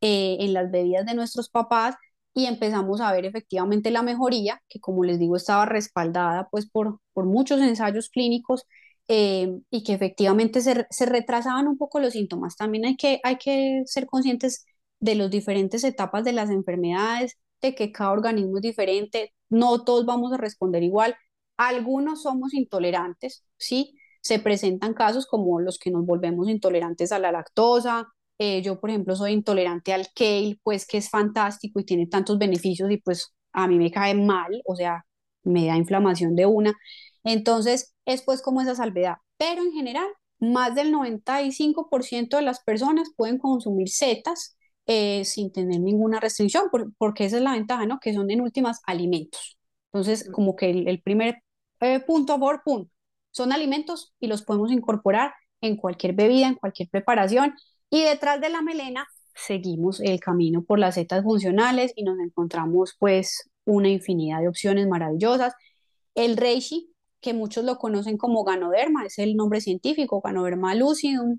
eh, en las bebidas de nuestros papás, y empezamos a ver efectivamente la mejoría, que como les digo, estaba respaldada, pues, por, por muchos ensayos clínicos, eh, y que efectivamente se, se, retrasaban un poco los síntomas. También hay que, hay que ser conscientes de las diferentes etapas de las enfermedades, de que cada organismo es diferente, no todos vamos a responder igual, algunos somos intolerantes, ¿sí? Se presentan casos como los que nos volvemos intolerantes a la lactosa. Eh, yo, por ejemplo, soy intolerante al kale, pues que es fantástico y tiene tantos beneficios y pues a mí me cae mal, o sea, me da inflamación de una. Entonces, es pues como esa salvedad. Pero en general, más del 95% de las personas pueden consumir setas eh, sin tener ninguna restricción, porque esa es la ventaja, ¿no? Que son en últimas alimentos. Entonces, como que el, el primer eh, punto por punto. Son alimentos y los podemos incorporar en cualquier bebida, en cualquier preparación. Y detrás de la melena seguimos el camino por las setas funcionales y nos encontramos pues una infinidad de opciones maravillosas. El reishi, que muchos lo conocen como ganoderma, es el nombre científico, ganoderma lucidum.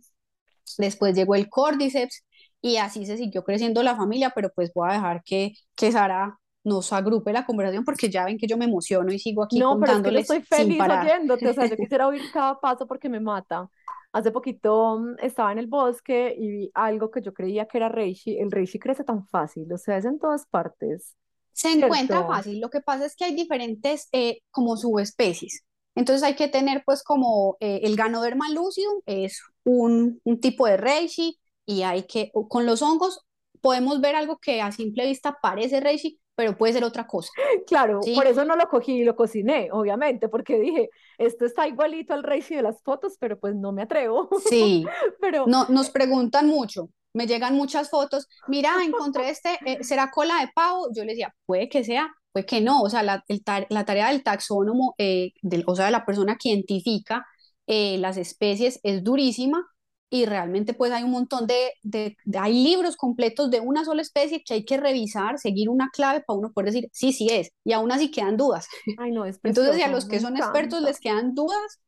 Después llegó el cordyceps y así se siguió creciendo la familia, pero pues voy a dejar que, que Sara nos agrupe la conversación porque ya ven que yo me emociono y sigo aquí No, pero es que yo contándoles estoy feliz oyéndote, o sea, yo [LAUGHS] quisiera oír cada paso porque me mata. Hace poquito mm, estaba en el bosque y vi algo que yo creía que era reishi. El reishi crece tan fácil, o sea, es en todas partes, Se encuentra ¿cierto? fácil, lo que pasa es que hay diferentes eh, como subespecies. Entonces hay que tener pues como eh, el Ganoderma lucidum es un, un tipo de reishi y hay que, con los hongos podemos ver algo que a simple vista parece reishi, pero puede ser otra cosa, [LAUGHS] Claro, por ¿sí? eso no lo cogí y lo cociné, obviamente, porque dije, esto está igualito al reishi de las fotos, pero pues no me atrevo. Sí, [LAUGHS] Pero no, nos preguntan mucho, me llegan muchas fotos, mira, encontré [LAUGHS] este, eh, ¿será cola de pavo? Yo les decía, puede que sea, puede que no, o sea, la, el ta- la tarea del taxónomo, eh, del, o sea, de la persona que identifica eh, las especies es durísima y realmente pues hay un montón de, de, de- hay libros completos de una sola especie que hay que revisar, seguir una clave para uno poder decir, sí, sí es, y aún así quedan dudas. Ay, no, es [LAUGHS] Entonces, si a precioso, los que son expertos les quedan dudas,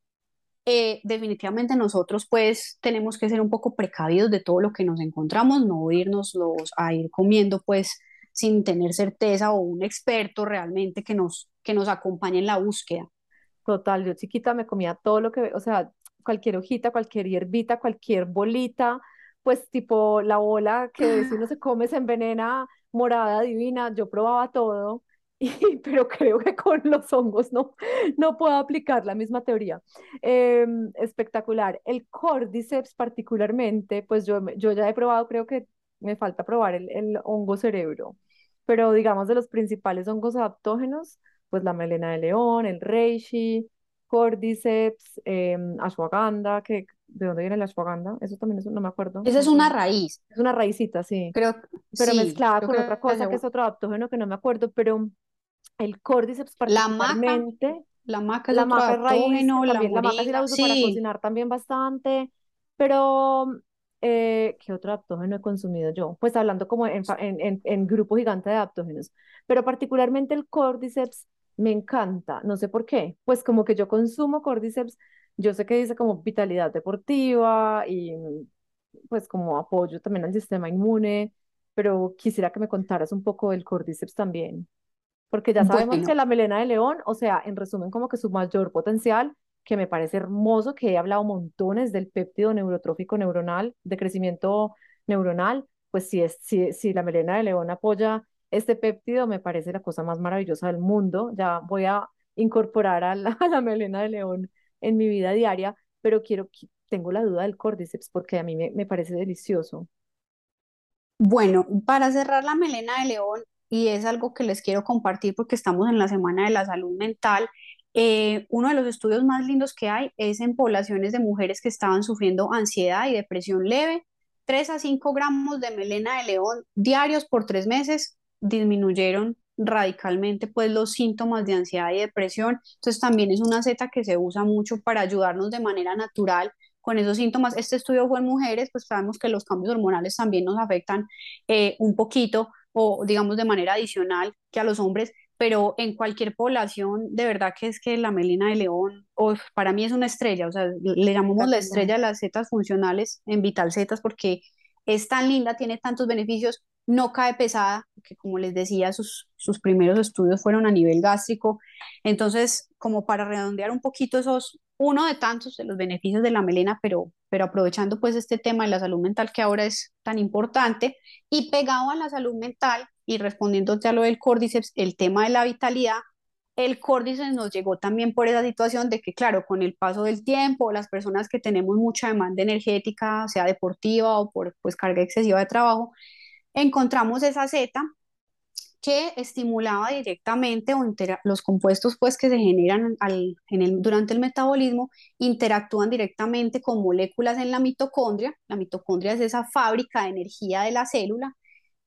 eh, definitivamente nosotros pues tenemos que ser un poco precavidos de todo lo que nos encontramos, no irnos los, a ir comiendo pues sin tener certeza o un experto realmente que nos, que nos acompañe en la búsqueda. Total, yo chiquita me comía todo lo que, o sea, cualquier hojita, cualquier hierbita, cualquier bolita, pues tipo la bola que [LAUGHS] si uno se come se envenena, morada divina, yo probaba todo, [LAUGHS] y, pero creo que con los hongos no, no puedo aplicar la misma teoría. Em, espectacular. El Cordyceps particularmente, pues yo, yo ya he probado, creo que me falta probar el, el hongo cerebro, pero digamos de los principales hongos adaptógenos pues la melena de león, el reishi, cordyceps, em, ashwagandha, que ¿de dónde viene la ashwagandha? Eso también es, no me acuerdo. Esa es ¿cómo se una raíz, Es una raicita, sí, creo, pero sí, mezclada creo con que otra cosa que es otro adaptógeno que no me acuerdo, pero el cordyceps La maca, particularmente, la maca es la otro maca es raíz, adaptógeno, la también la maca sí la uso para sí, cocinar también bastante, pero eh, ¿qué otro adaptógeno he consumido yo? Pues hablando como en, en, en, en grupo gigante de adaptógenos, pero particularmente el cordyceps me encanta, no sé por qué, pues como que yo consumo cordyceps, yo sé que dice como vitalidad deportiva y pues como apoyo también al sistema inmune, pero quisiera que me contaras un poco del cordyceps también. Porque ya sabemos que bueno, la melena de león, o sea, en resumen, como que su mayor potencial, que me parece hermoso, que he hablado montones del péptido neurotrófico neuronal, de crecimiento neuronal, pues si, es, si, si la melena de león apoya este péptido, me parece la cosa más maravillosa del mundo. Ya voy a incorporar [LAUGHS] a la, melena de león en mi vida diaria, pero quiero, qui- tengo la duda del córdiceps porque a mí me, parece delicioso. Bueno, para cerrar la melena de león, y es algo que les quiero compartir porque estamos en la Semana de la Salud Mental, eh, uno de los estudios más lindos que hay es en poblaciones de mujeres que estaban sufriendo ansiedad y depresión leve. 3 a 5 gramos de melena de león diarios por tres meses disminuyeron radicalmente pues los síntomas de ansiedad y depresión. Entonces también es una seta que se usa mucho para ayudarnos de manera natural con esos síntomas. Este estudio fue en mujeres, pues sabemos que los cambios hormonales también nos afectan eh, un poquito o digamos de manera adicional que a los hombres, pero en cualquier población, de verdad que es que la melena de león, oh, para mí es una estrella, o sea, le llamamos la estrella de las setas funcionales en Vital Setas porque es tan linda, tiene tantos beneficios, no cae pesada, que como les decía, sus, sus primeros estudios fueron a nivel gástrico, entonces, como para redondear un poquito esos, uno de tantos de los beneficios de la melena, pero, pero aprovechando pues este tema de la salud mental que ahora es tan importante, y pegado a la salud mental y respondiéndote a lo del córdiceps, el tema de la vitalidad, el córdiceps nos llegó también por esa situación de que, claro, con el paso del tiempo, las personas que tenemos mucha demanda energética, sea deportiva o por pues, carga excesiva de trabajo, encontramos esa zeta que estimulaba directamente o los compuestos pues que se generan durante el metabolismo interactúan directamente con moléculas en la mitocondria. La mitocondria es esa fábrica de energía de la célula.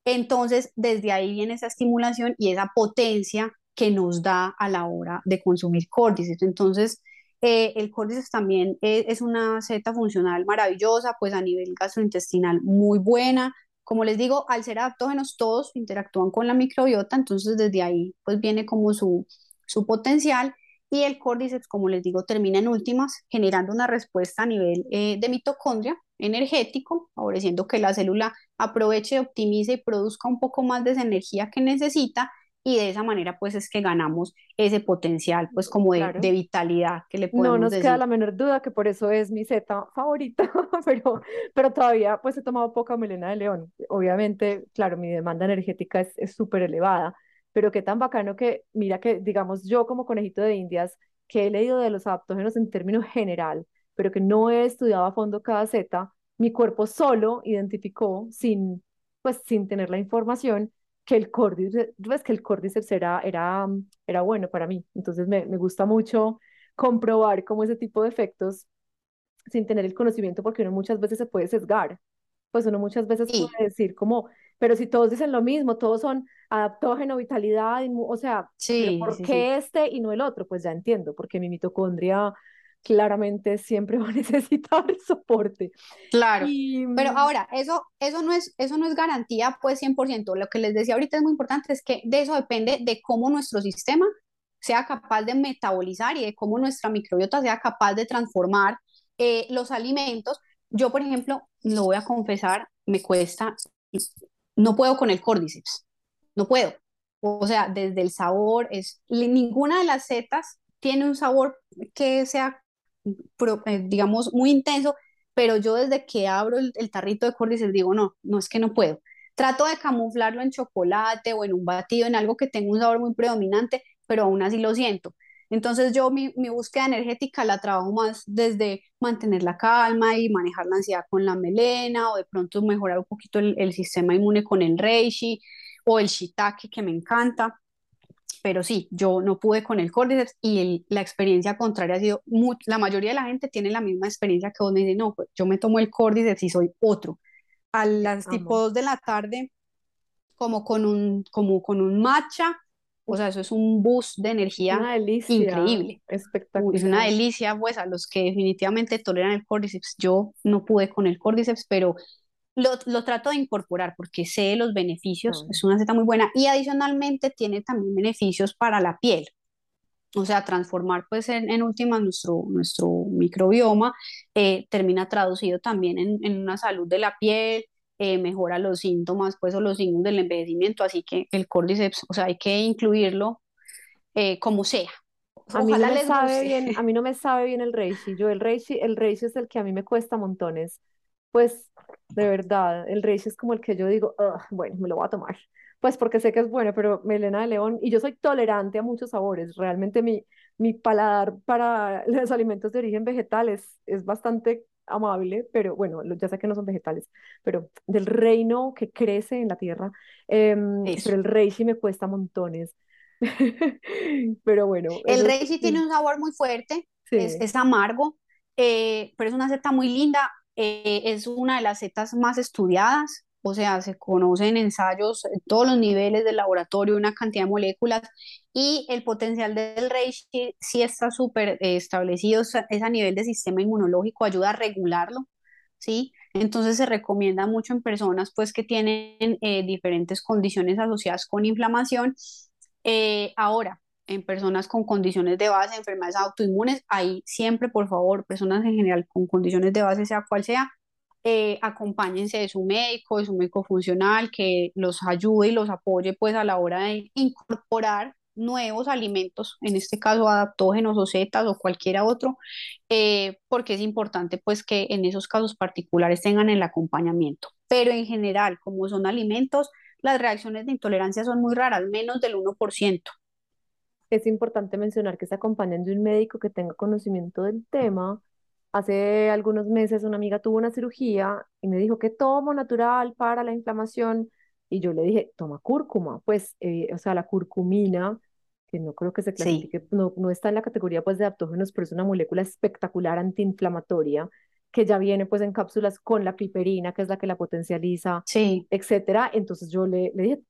Entonces, desde ahí viene esa estimulación y esa potencia que nos da a la hora de consumir córdiceps. Entonces, eh, el córdiceps también es, es, una seta funcional maravillosa, pues a nivel gastrointestinal muy buena. Como les digo, al ser adaptógenos todos interactúan con la microbiota, entonces desde ahí pues viene como su, su potencial y el córdiceps, como les digo, termina en últimas, generando una respuesta a nivel eh, de mitocondria energético, favoreciendo que la célula aproveche, optimice y produzca un poco más de esa energía que necesita y de esa manera pues es que ganamos ese potencial pues como de, de vitalidad que le podemos No nos decir. queda la menor duda que por eso es mi seta favorita, [LAUGHS] pero, pero todavía pues he tomado poca melena de león. Obviamente, claro, mi demanda energética es súper elevada, pero qué tan bacano que, mira que, digamos, yo como conejito de indias, que he leído de los adaptógenos en términos general, pero que no he estudiado a fondo cada zeta, mi cuerpo solo identificó, sin, pues, sin tener la información, que el córdiceps, pues, que el córdiceps era, era, era bueno para mí. Entonces me, me gusta mucho comprobar cómo ese tipo de efectos sin tener el conocimiento, porque uno muchas veces se puede sesgar. Pues uno muchas veces Sí, puede decir como, pero si todos dicen lo mismo, todos son adaptógeno, vitalidad, o sea, sí, ¿por sí. qué este y no el otro? Pues ya entiendo, porque mi mitocondria claramente siempre [LAUGHS] va a necesitar soporte. Claro, Y pero mm, ahora, eso, eso no es, eso no es garantía, pues 100%. Lo que les decía ahorita es muy importante, es que de eso depende de cómo nuestro sistema sea capaz de metabolizar y de cómo nuestra microbiota sea capaz de transformar eh, los alimentos. Yo, por ejemplo, lo voy a confesar, me cuesta, no puedo con el córdiceps, no puedo. O sea, desde el sabor, es, ninguna de las setas tiene un sabor que sea eh, digamos, muy intenso, pero yo desde que abro el, el tarrito de córdices digo, no, no es que no puedo. Trato de camuflarlo en chocolate o en un batido, en algo que tenga un sabor muy predominante, pero aún así lo siento. Entonces yo mi, mi búsqueda energética la trabajo más desde mantener la calma y manejar la ansiedad con la melena o de pronto mejorar un poquito el, el sistema inmune con el reishi o el shiitake que me encanta pero sí, yo no pude con el Cordyceps y el- la experiencia contraria ha sido, mu- la mayoría de la gente tiene la misma experiencia que vos me dices, no, pues yo me tomo el Cordyceps y soy otro. A las tipo amo. 2 de la tarde, como con un, como con un matcha, o sea, eso es un boost de energía una delicia, increíble. Uy, Es una espectacular. delicia, pues a los que definitivamente toleran el Cordyceps, yo no pude con el Cordyceps, pero lo, lo trato de incorporar porque sé los beneficios, No. es una seta muy buena y adicionalmente tiene también beneficios para la piel, o sea, transformar pues en, en últimas nuestro, nuestro microbioma eh, termina traducido también en, en una salud de la piel, eh, mejora los síntomas pues o los signos del envejecimiento, así que el Cordyceps, o sea, hay que incluirlo eh, como sea. A mí no me sabe bien, a mí no me sabe bien el reishi. Yo el reishi, el reishi es el que a mí me cuesta montones. Pues de verdad, el reishi es como el que yo digo, "Ugh, bueno, me lo voy a tomar. Pues porque sé que es bueno, pero melena de león, y yo soy tolerante a muchos sabores. Realmente mi, mi paladar para [LAUGHS] los alimentos de origen vegetal es, es bastante amable, pero bueno, ya sé que no son vegetales, pero del reino que crece en la tierra. em, Eso. pero el reishi me cuesta montones. [LAUGHS] Pero bueno, El eso sí tiene un sabor muy fuerte, es amargo, eh, pero es una seta muy linda, eh, es una de las setas más estudiadas, o sea, se conocen ensayos en todos los niveles del laboratorio, una cantidad de moléculas, y el potencial del reishi sí está súper eh, establecido, es a nivel de sistema inmunológico, ayuda a regularlo, ¿sí? Entonces se recomienda mucho en personas pues que tienen eh, diferentes condiciones asociadas con inflamación. Ahora, en personas con condiciones de base, enfermedades autoinmunes, ahí siempre, por favor, personas en general con condiciones de base, sea cual sea, eh, acompáñense de su médico, de su médico funcional, que los ayude y los apoye pues a la hora de incorporar nuevos alimentos, en este caso adaptógenos o setas o cualquiera otro, eh, porque es importante pues que en esos casos particulares tengan el acompañamiento. Pero en general, como son alimentos, las reacciones de intolerancia son muy raras, menos del 1%. Es importante mencionar que se acompañan de un médico que tenga conocimiento del tema. Hace algunos meses una amiga tuvo una cirugía y me dijo que tomo natural para la inflamación y yo le dije, toma cúrcuma, pues, eh, o sea, la curcumina, que no creo que se Sí, clasifique, no, no está en la categoría pues de adaptógenos, pero es una molécula espectacular antiinflamatoria que ya viene pues en cápsulas con la piperina, que es la que la potencializa, sí, etcétera. Entonces yo le, le dije,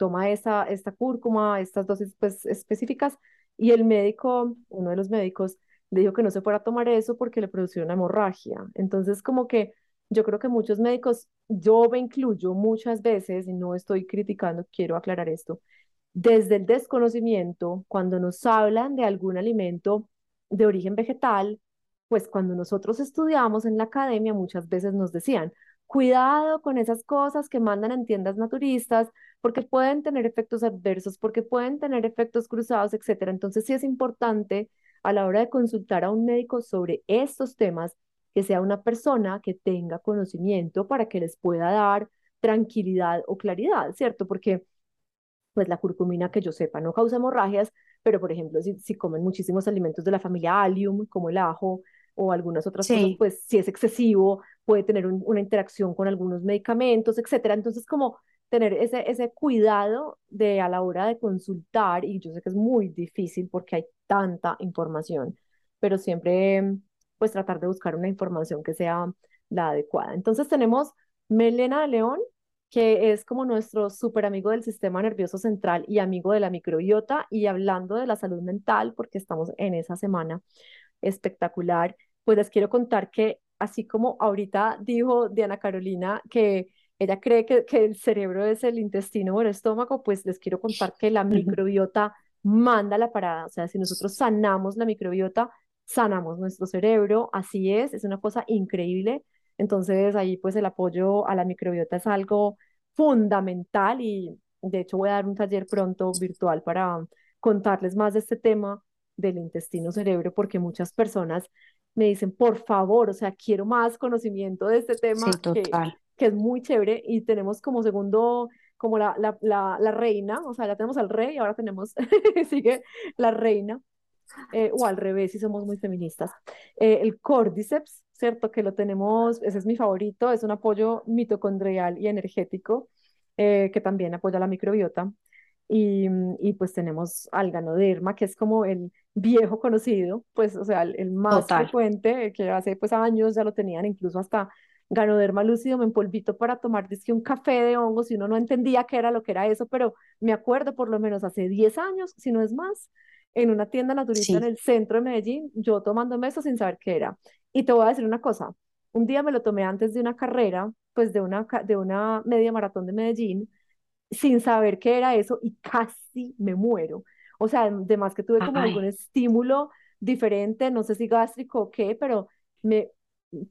toma esa, esta cúrcuma, estas dosis pues, específicas, y el médico, uno de los médicos, le dijo que no se fuera a tomar eso porque le producía una hemorragia. Entonces, como que yo creo que muchos médicos, yo me incluyo muchas veces, y no estoy criticando, quiero aclarar esto, desde el desconocimiento, cuando nos hablan de algún alimento de origen vegetal, pues cuando nosotros estudiamos en la academia muchas veces nos decían, cuidado con esas cosas que mandan en tiendas naturistas, porque pueden tener efectos adversos, porque pueden tener efectos cruzados, etcétera. Entonces sí es importante a la hora de consultar a un médico sobre estos temas, que sea una persona que tenga conocimiento para que les pueda dar tranquilidad o claridad, ¿cierto? Porque pues la curcumina que yo sepa no causa hemorragias, pero por ejemplo, si, si comen muchísimos alimentos de la familia Allium, como el ajo o algunas otras cosas, pues si es excesivo, puede tener una interacción con algunos medicamentos, etcétera. Entonces, como tener ese, ese cuidado de a la hora de consultar, y yo sé que es muy difícil porque hay tanta información, pero siempre pues tratar de buscar una información que sea la adecuada. Entonces tenemos Melena León, que es como nuestro súper amigo del sistema nervioso central y amigo de la microbiota, y hablando de la salud mental, porque estamos en esa semana espectacular, pues les quiero contar que así como ahorita dijo Diana Carolina que ella cree que, que el cerebro es el intestino o el estómago, pues les quiero contar que la microbiota manda la parada, o sea, si nosotros sanamos la microbiota, sanamos nuestro cerebro, así es, es una cosa increíble. Entonces ahí pues el apoyo a la microbiota es algo fundamental y de hecho voy a dar un taller pronto virtual para contarles más de este tema del intestino cerebro porque muchas personas me dicen, por favor, o sea, quiero más conocimiento de este tema que, que, es muy chévere y tenemos como segundo, como la, la, la, la reina, o sea, ya tenemos al rey y ahora tenemos, [LAUGHS] sigue la reina, eh, o al revés, si somos muy feministas. Eh, el Cordyceps, ¿cierto? Que lo tenemos, ese es mi favorito, es un apoyo mitocondrial y energético eh, que también apoya la microbiota. Y, y, pues tenemos al ganoderma, que es como el viejo conocido, pues, o sea, el, más frecuente, que hace pues años ya lo tenían, incluso hasta ganoderma lúcido, me polvito para tomar que un café de hongos y uno no entendía qué era lo que era eso, pero me acuerdo por lo menos hace 10 años, si no es más, en una tienda naturista en el centro de Medellín, yo tomándome eso sin saber qué era. Y te voy a decir una cosa, un día me lo tomé antes de una carrera, pues de una, de una media maratón de Medellín, sin saber qué era eso y casi me muero. O sea, además que tuve como algún estímulo diferente, no sé si gástrico o qué, pero me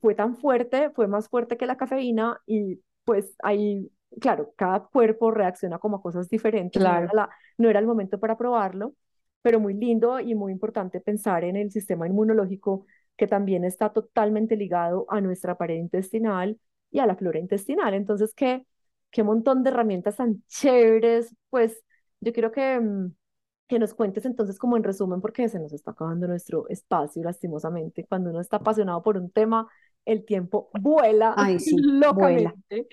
fue tan fuerte, fue más fuerte que la cafeína y pues ahí, claro, cada cuerpo reacciona como a cosas diferentes, claro. no era el momento para probarlo pero muy lindo y muy importante pensar en el sistema inmunológico que también está totalmente ligado a nuestra pared intestinal y a la flora intestinal. Entonces, qué, qué montón de herramientas tan chéveres, pues yo quiero que, mm, que nos cuentes entonces como en resumen, porque se nos está acabando nuestro espacio lastimosamente. Cuando uno está apasionado por un tema, el tiempo vuela Ay, [LAUGHS] sí, locamente.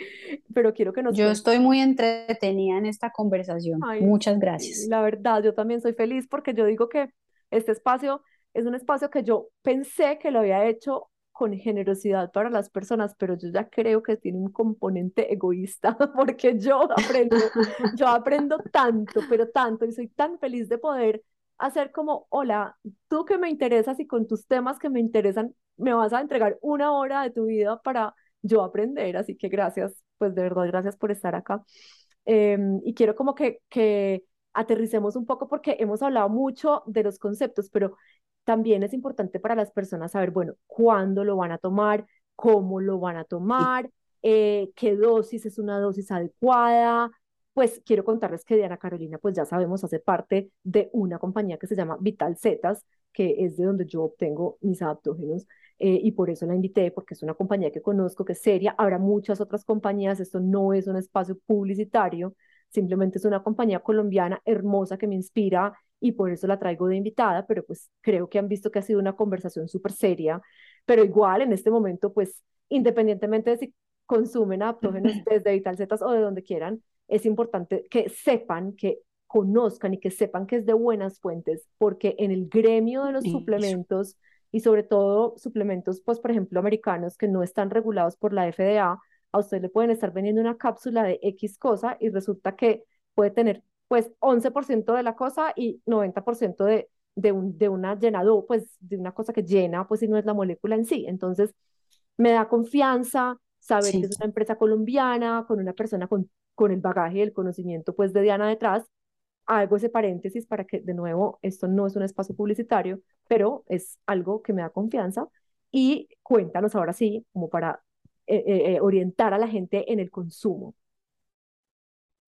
Pero quiero que nos... Yo estoy muy entretenida en esta conversación. Muchas gracias. La verdad, yo también soy feliz porque yo digo que este espacio es un espacio que yo pensé que lo había hecho con generosidad para las personas, pero yo ya creo que tiene un componente egoísta, [LAUGHS] porque yo aprendo, yo [LAUGHS] aprendo tanto, pero tanto, y soy tan feliz de poder hacer como, hola, tú que me interesas y con tus temas que me interesan, me vas a entregar una hora de tu vida para yo aprender, así que gracias, pues de verdad, gracias por estar acá. Em, y quiero como que, que aterricemos un poco porque hemos hablado mucho de los conceptos, pero también es importante para las personas saber, bueno, cuándo lo van a tomar, cómo lo van a tomar, eh, qué dosis es una dosis adecuada, pues quiero contarles que Diana Carolina, pues ya sabemos, hace parte de una compañía que se llama Vital Zetas, que es de donde yo obtengo mis adaptógenos, eh, y por eso la invité, porque es una compañía que conozco, que es seria. Habrá muchas otras compañías, esto no es un espacio publicitario, simplemente es una compañía colombiana hermosa que me inspira y por eso la traigo de invitada, pero pues creo que han visto que ha sido una conversación súper seria, pero igual en este momento, pues independientemente de si consumen adaptógenos [CLEARS THROAT] desde Vital Zetas o de donde quieran, es importante que sepan, que conozcan y que sepan que es de buenas fuentes, porque en el gremio de los suplementos y sobre todo suplementos, pues por ejemplo, americanos que no están regulados por la FDA, a usted le pueden estar vendiendo una cápsula de X cosa y resulta que puede tener pues 11% de la cosa y 90% de, de, un, de una llenador, pues de una cosa que llena, pues si no es la molécula en sí. Entonces, me da confianza saber que es una empresa colombiana, con una persona con, con el bagaje y el conocimiento pues de Diana detrás. Hago ese paréntesis para que de nuevo esto no es un espacio publicitario, pero es algo que me da confianza. Y cuéntanos ahora sí, como para eh, eh, eh, orientar a la gente en el consumo.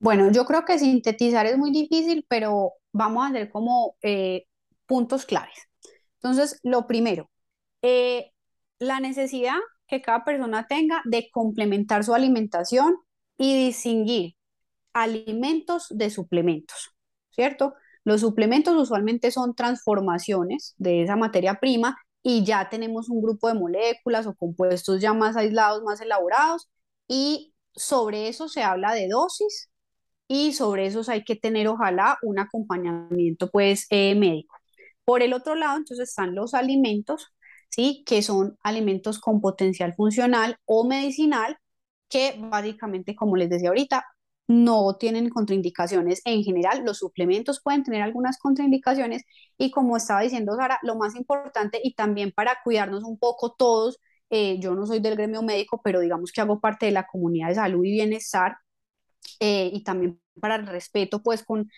Bueno, yo creo que sintetizar es muy difícil, pero vamos a hacer como puntos claves. Entonces, lo primero, la necesidad que cada persona tenga de complementar su alimentación y distinguir alimentos de suplementos, ¿cierto? Los suplementos usualmente son transformaciones de esa materia prima y ya tenemos un grupo de moléculas o compuestos ya más aislados, más elaborados y sobre eso se habla de dosis y sobre eso hay que tener ojalá un acompañamiento pues eh, médico. Por el otro lado, entonces están los alimentos, ¿sí? Que son alimentos con potencial funcional o medicinal que básicamente, como les decía ahorita, no tienen contraindicaciones. En general, los suplementos pueden tener algunas contraindicaciones y como estaba diciendo Sara, lo más importante y también para cuidarnos un poco todos, eh, yo no soy del gremio médico, pero digamos que hago parte de la comunidad de salud y bienestar eh, y también para el respeto pues con,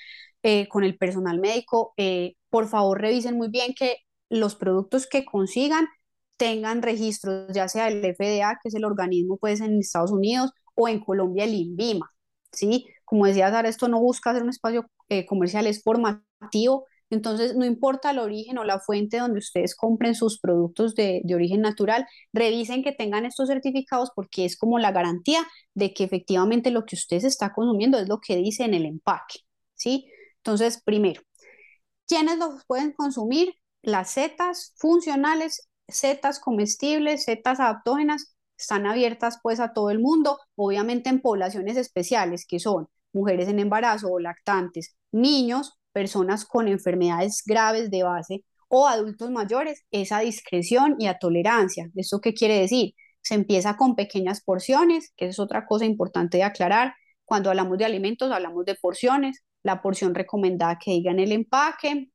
eh, con el personal médico, por favor revisen muy bien que los productos que consigan tengan registros, ya sea el FDA, que es el organismo pues en Estados Unidos, o en Colombia el INVIMA ¿sí? Como decía Sara, esto no busca ser un espacio eh, comercial, es formativo, entonces no importa el origen o la fuente donde ustedes compren sus productos de, de origen natural, revisen que tengan estos certificados porque es como la garantía de que efectivamente lo que ustedes está consumiendo es lo que dice en el empaque, ¿sí? Entonces, primero, ¿quiénes los pueden consumir? Las setas funcionales, setas comestibles, setas adaptógenas, están abiertas pues a todo el mundo, obviamente en poblaciones especiales que son mujeres en embarazo o lactantes, niños, personas con enfermedades graves de base o adultos mayores, esa discreción y a tolerancia. ¿Esto qué quiere decir? Se empieza con pequeñas porciones, que es otra cosa importante de aclarar. Cuando hablamos de alimentos, hablamos de porciones. La porción recomendada que diga en el empaque,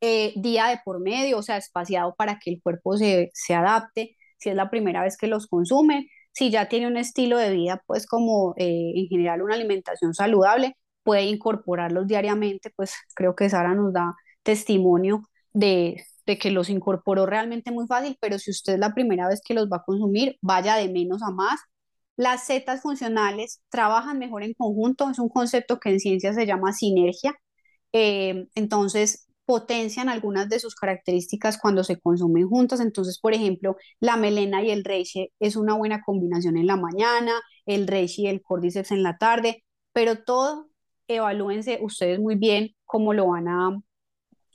eh, día de por medio, o sea, espaciado para que el cuerpo se, se adapte si es la primera vez que los consumen, si ya tiene un estilo de vida, pues como eh, en general una alimentación saludable, puede incorporarlos diariamente, pues creo que Sara nos da testimonio de, que los incorporó realmente muy fácil, pero si usted es la primera vez que los va a consumir, vaya de menos a más. Las setas funcionales trabajan mejor en conjunto, es un concepto que en ciencia se llama sinergia. Eh, entonces, potencian algunas de sus características cuando se consumen juntas. Entonces, por ejemplo, la melena y el reishi es una buena combinación en la mañana, el reishi y el cordyceps en la tarde, pero todo evalúense ustedes muy bien cómo lo van a,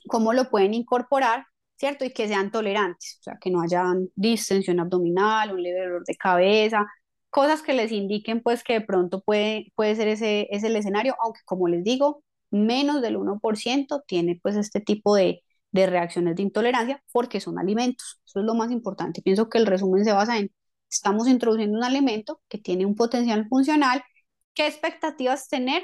cómo lo pueden incorporar, ¿cierto? Y que sean tolerantes, o sea, que no haya distensión abdominal, un leve dolor de cabeza, cosas que les indiquen pues que de pronto puede, puede ser ese, ese el escenario, aunque como les digo, menos del 1% tiene pues este tipo de, de reacciones de intolerancia porque son alimentos. Eso es lo más importante. Pienso que el resumen se basa en, estamos introduciendo un alimento que tiene un potencial funcional. ¿Qué expectativas tener?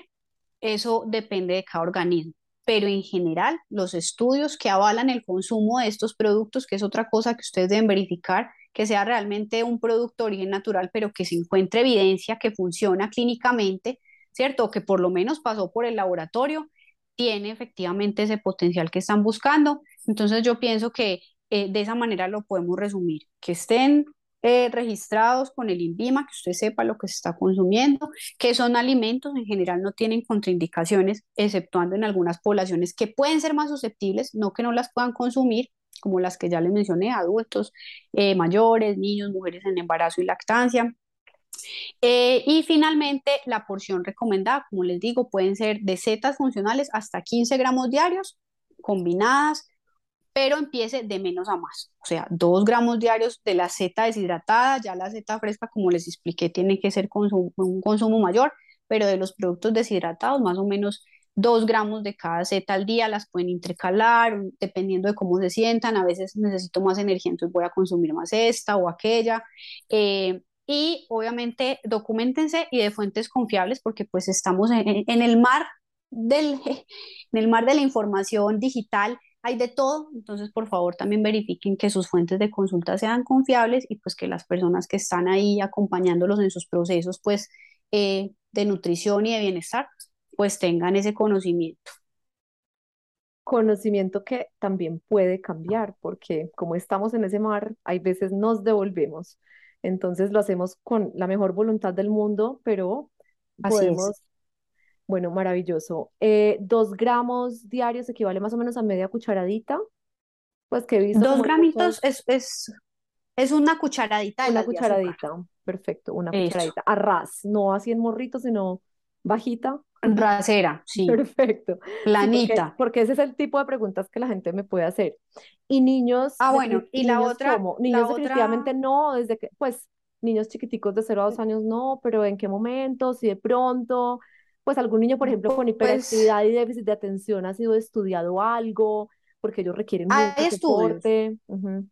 Eso depende de cada organismo. Pero en general, los estudios que avalan el consumo de estos productos, que es otra cosa que ustedes deben verificar, que sea realmente un producto de origen natural, pero que se encuentre evidencia que funciona clínicamente, ¿cierto? que por lo menos pasó por el laboratorio, tiene efectivamente ese potencial que están buscando. Entonces yo pienso que eh, de esa manera lo podemos resumir, que estén eh, registrados con el INVIMA, que usted sepa lo que se está consumiendo, que son alimentos, en general no tienen contraindicaciones, exceptuando en algunas poblaciones que pueden ser más susceptibles, no que no las puedan consumir, como las que ya les mencioné, adultos, eh, mayores, niños, mujeres en embarazo y lactancia, eh, y finalmente, la porción recomendada, como les digo, pueden ser de setas funcionales hasta 15 gramos diarios, combinadas, pero empiece de menos a más. O sea, 2 gramos diarios de la seta deshidratada, ya la seta fresca, como les expliqué, tiene que ser un consumo mayor, pero de los productos deshidratados, más o menos 2 gramos de cada seta al día, las pueden intercalar, dependiendo de cómo se sientan. A veces necesito más energía, entonces voy a consumir más esta o aquella. Eh, y obviamente documentense y de fuentes confiables porque pues estamos en, en el mar del, [LAUGHS] en el mar de la información digital hay de todo, entonces por favor también verifiquen que sus fuentes de consulta sean confiables y pues que las personas que están ahí acompañándolos en sus procesos pues eh, de nutrición y de bienestar pues tengan ese conocimiento. Conocimiento que también puede cambiar porque como estamos en ese mar, hay veces nos devolvemos. Entonces lo hacemos con la mejor voluntad del mundo, pero podemos bueno, maravilloso. Eh, dos gramos diarios equivale más o menos a media cucharadita. Pues que he visto Dos gramitos es, es, es una cucharadita una cucharadita. Perfecto, una Eso. cucharadita. A ras, no así en morrito, sino bajita. Rasera, sí. Perfecto. Sí, porque, Planita. porque ese es el tipo de preguntas que la gente me puede hacer. Y niños, Ah, bueno, y la niños otra, cómo? la Niños otra, definitivamente no, desde que, pues, niños chiquiticos de cero a 2 años no, pero ¿en qué momento? Si de pronto, pues algún niño, por ejemplo, con pues hiperactividad y déficit de atención ha sido estudiado algo, porque ellos requieren mucho hay estudios. soporte. Ujú.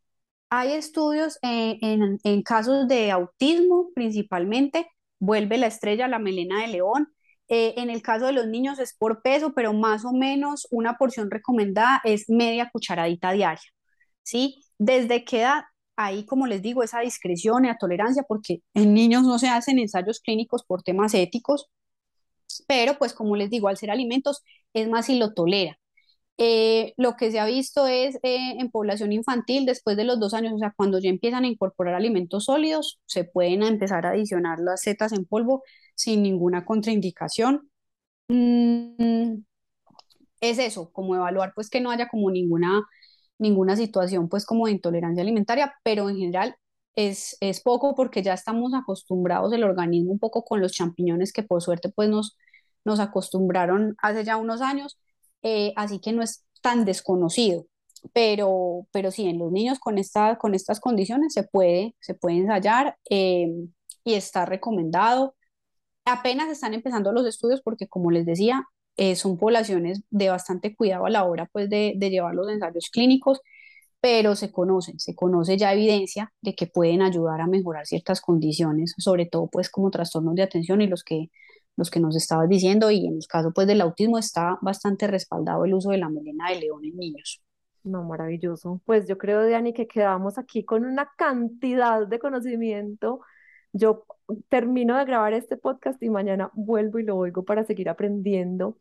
Hay estudios en, en- en casos de autismo principalmente, vuelve la estrella la melena de león. Eh, en el caso de los niños es por peso, pero más o menos una porción recomendada es media cucharadita diaria, ¿sí? ¿Desde qué edad? Ahí, como les digo, esa discreción y la tolerancia, porque en niños no se hacen ensayos clínicos por temas éticos, pero pues como les digo, al ser alimentos es más si lo tolera. Eh, lo que se ha visto es eh, en población infantil después de los dos años, o sea, cuando ya empiezan a incorporar alimentos sólidos, se pueden empezar a adicionar las setas en polvo sin ninguna contraindicación. Mm, es eso, como evaluar pues que no haya como ninguna, ninguna situación pues como de intolerancia alimentaria, pero en general es, es poco porque ya estamos acostumbrados el organismo un poco con los champiñones que por suerte pues nos, nos acostumbraron hace ya unos años, eh, así que no es tan desconocido. Pero, pero sí, en los niños con, esta, con estas condiciones se puede, se puede ensayar eh, y está recomendado apenas están empezando los estudios porque, como les decía, eh, son poblaciones de bastante cuidado a la hora pues, de, de llevar los ensayos clínicos, pero se conocen, se conoce ya evidencia de que pueden ayudar a mejorar ciertas condiciones, sobre todo pues como trastornos de atención y los que, los que nos estabas diciendo, y en el caso pues del autismo está bastante respaldado el uso de la melena de león en niños. No, maravilloso. Pues yo creo, Dani, que quedamos aquí con una cantidad de conocimiento. Yo termino de grabar este podcast y mañana vuelvo y lo oigo para seguir aprendiendo.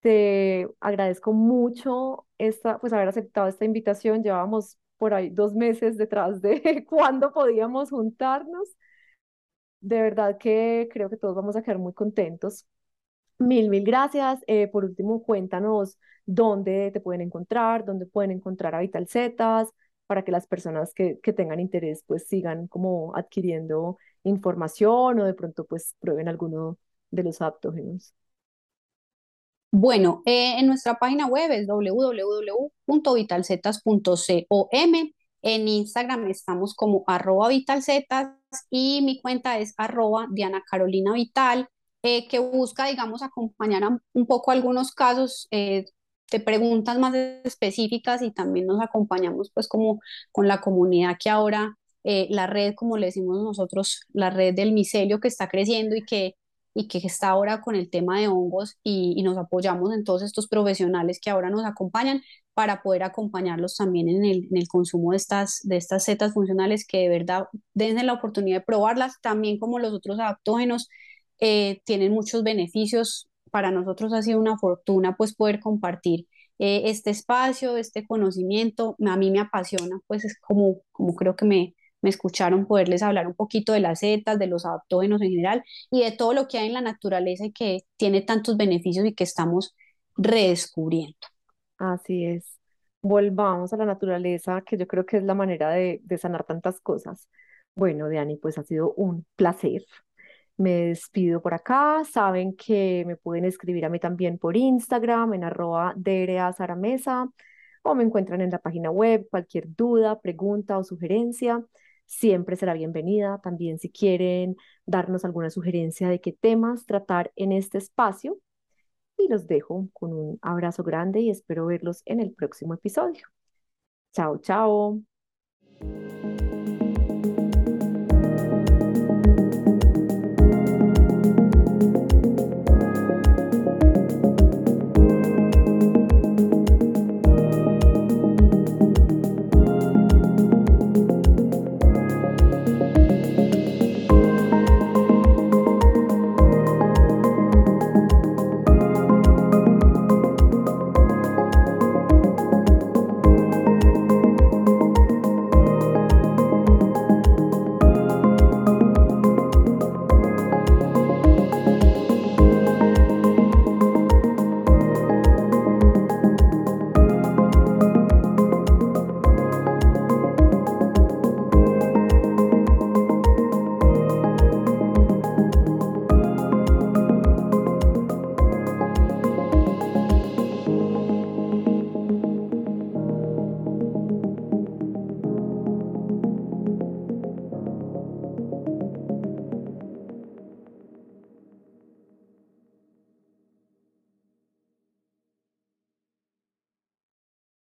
Te agradezco mucho esta, pues haber aceptado esta invitación. Llevábamos por ahí dos meses detrás de [LAUGHS] cuándo podíamos juntarnos. De verdad que creo que todos vamos a quedar muy contentos. Mil, mil gracias. Eh, por último, cuéntanos dónde te pueden encontrar, dónde pueden encontrar a Vital Zetas, para que las personas que, que tengan interés pues sigan como adquiriendo información o de pronto pues prueben alguno de los aptógenos. Bueno, eh, en nuestra página web es www.vitalzetas.com. En Instagram estamos como arroba vitalzetas y mi cuenta es arroba Diana Carolina Vital, eh, que busca, digamos, acompañar a un poco algunos casos eh, de preguntas más específicas y también nos acompañamos pues como con la comunidad que ahora, eh, la red, como le decimos nosotros, la red del micelio que está creciendo y que y que está ahora con el tema de hongos y, nos apoyamos en todos estos profesionales que ahora nos acompañan para poder acompañarlos también en el, en el consumo de estas, de estas setas funcionales que de verdad dense la oportunidad de probarlas, también como los otros adaptógenos, eh, tienen muchos beneficios. Para nosotros ha sido una fortuna pues poder compartir eh, este espacio, este conocimiento. A mí me apasiona, pues es como, como creo que me, me escucharon poderles hablar un poquito de las setas, de los adaptógenos en general y de todo lo que hay en la naturaleza y que tiene tantos beneficios y que estamos redescubriendo. Así es. Volvamos a la naturaleza, que yo creo que es la manera de, sanar tantas cosas. Bueno, Diani, pues ha sido un placer. Me despido por acá. Saben que me pueden escribir a mí también por Instagram en arroba DRA o me encuentran en la página web. Cualquier duda, pregunta o sugerencia siempre será bienvenida. También si quieren darnos alguna sugerencia de qué temas tratar en este espacio. Y los dejo con un abrazo grande y espero verlos en el próximo episodio. Chao, chao.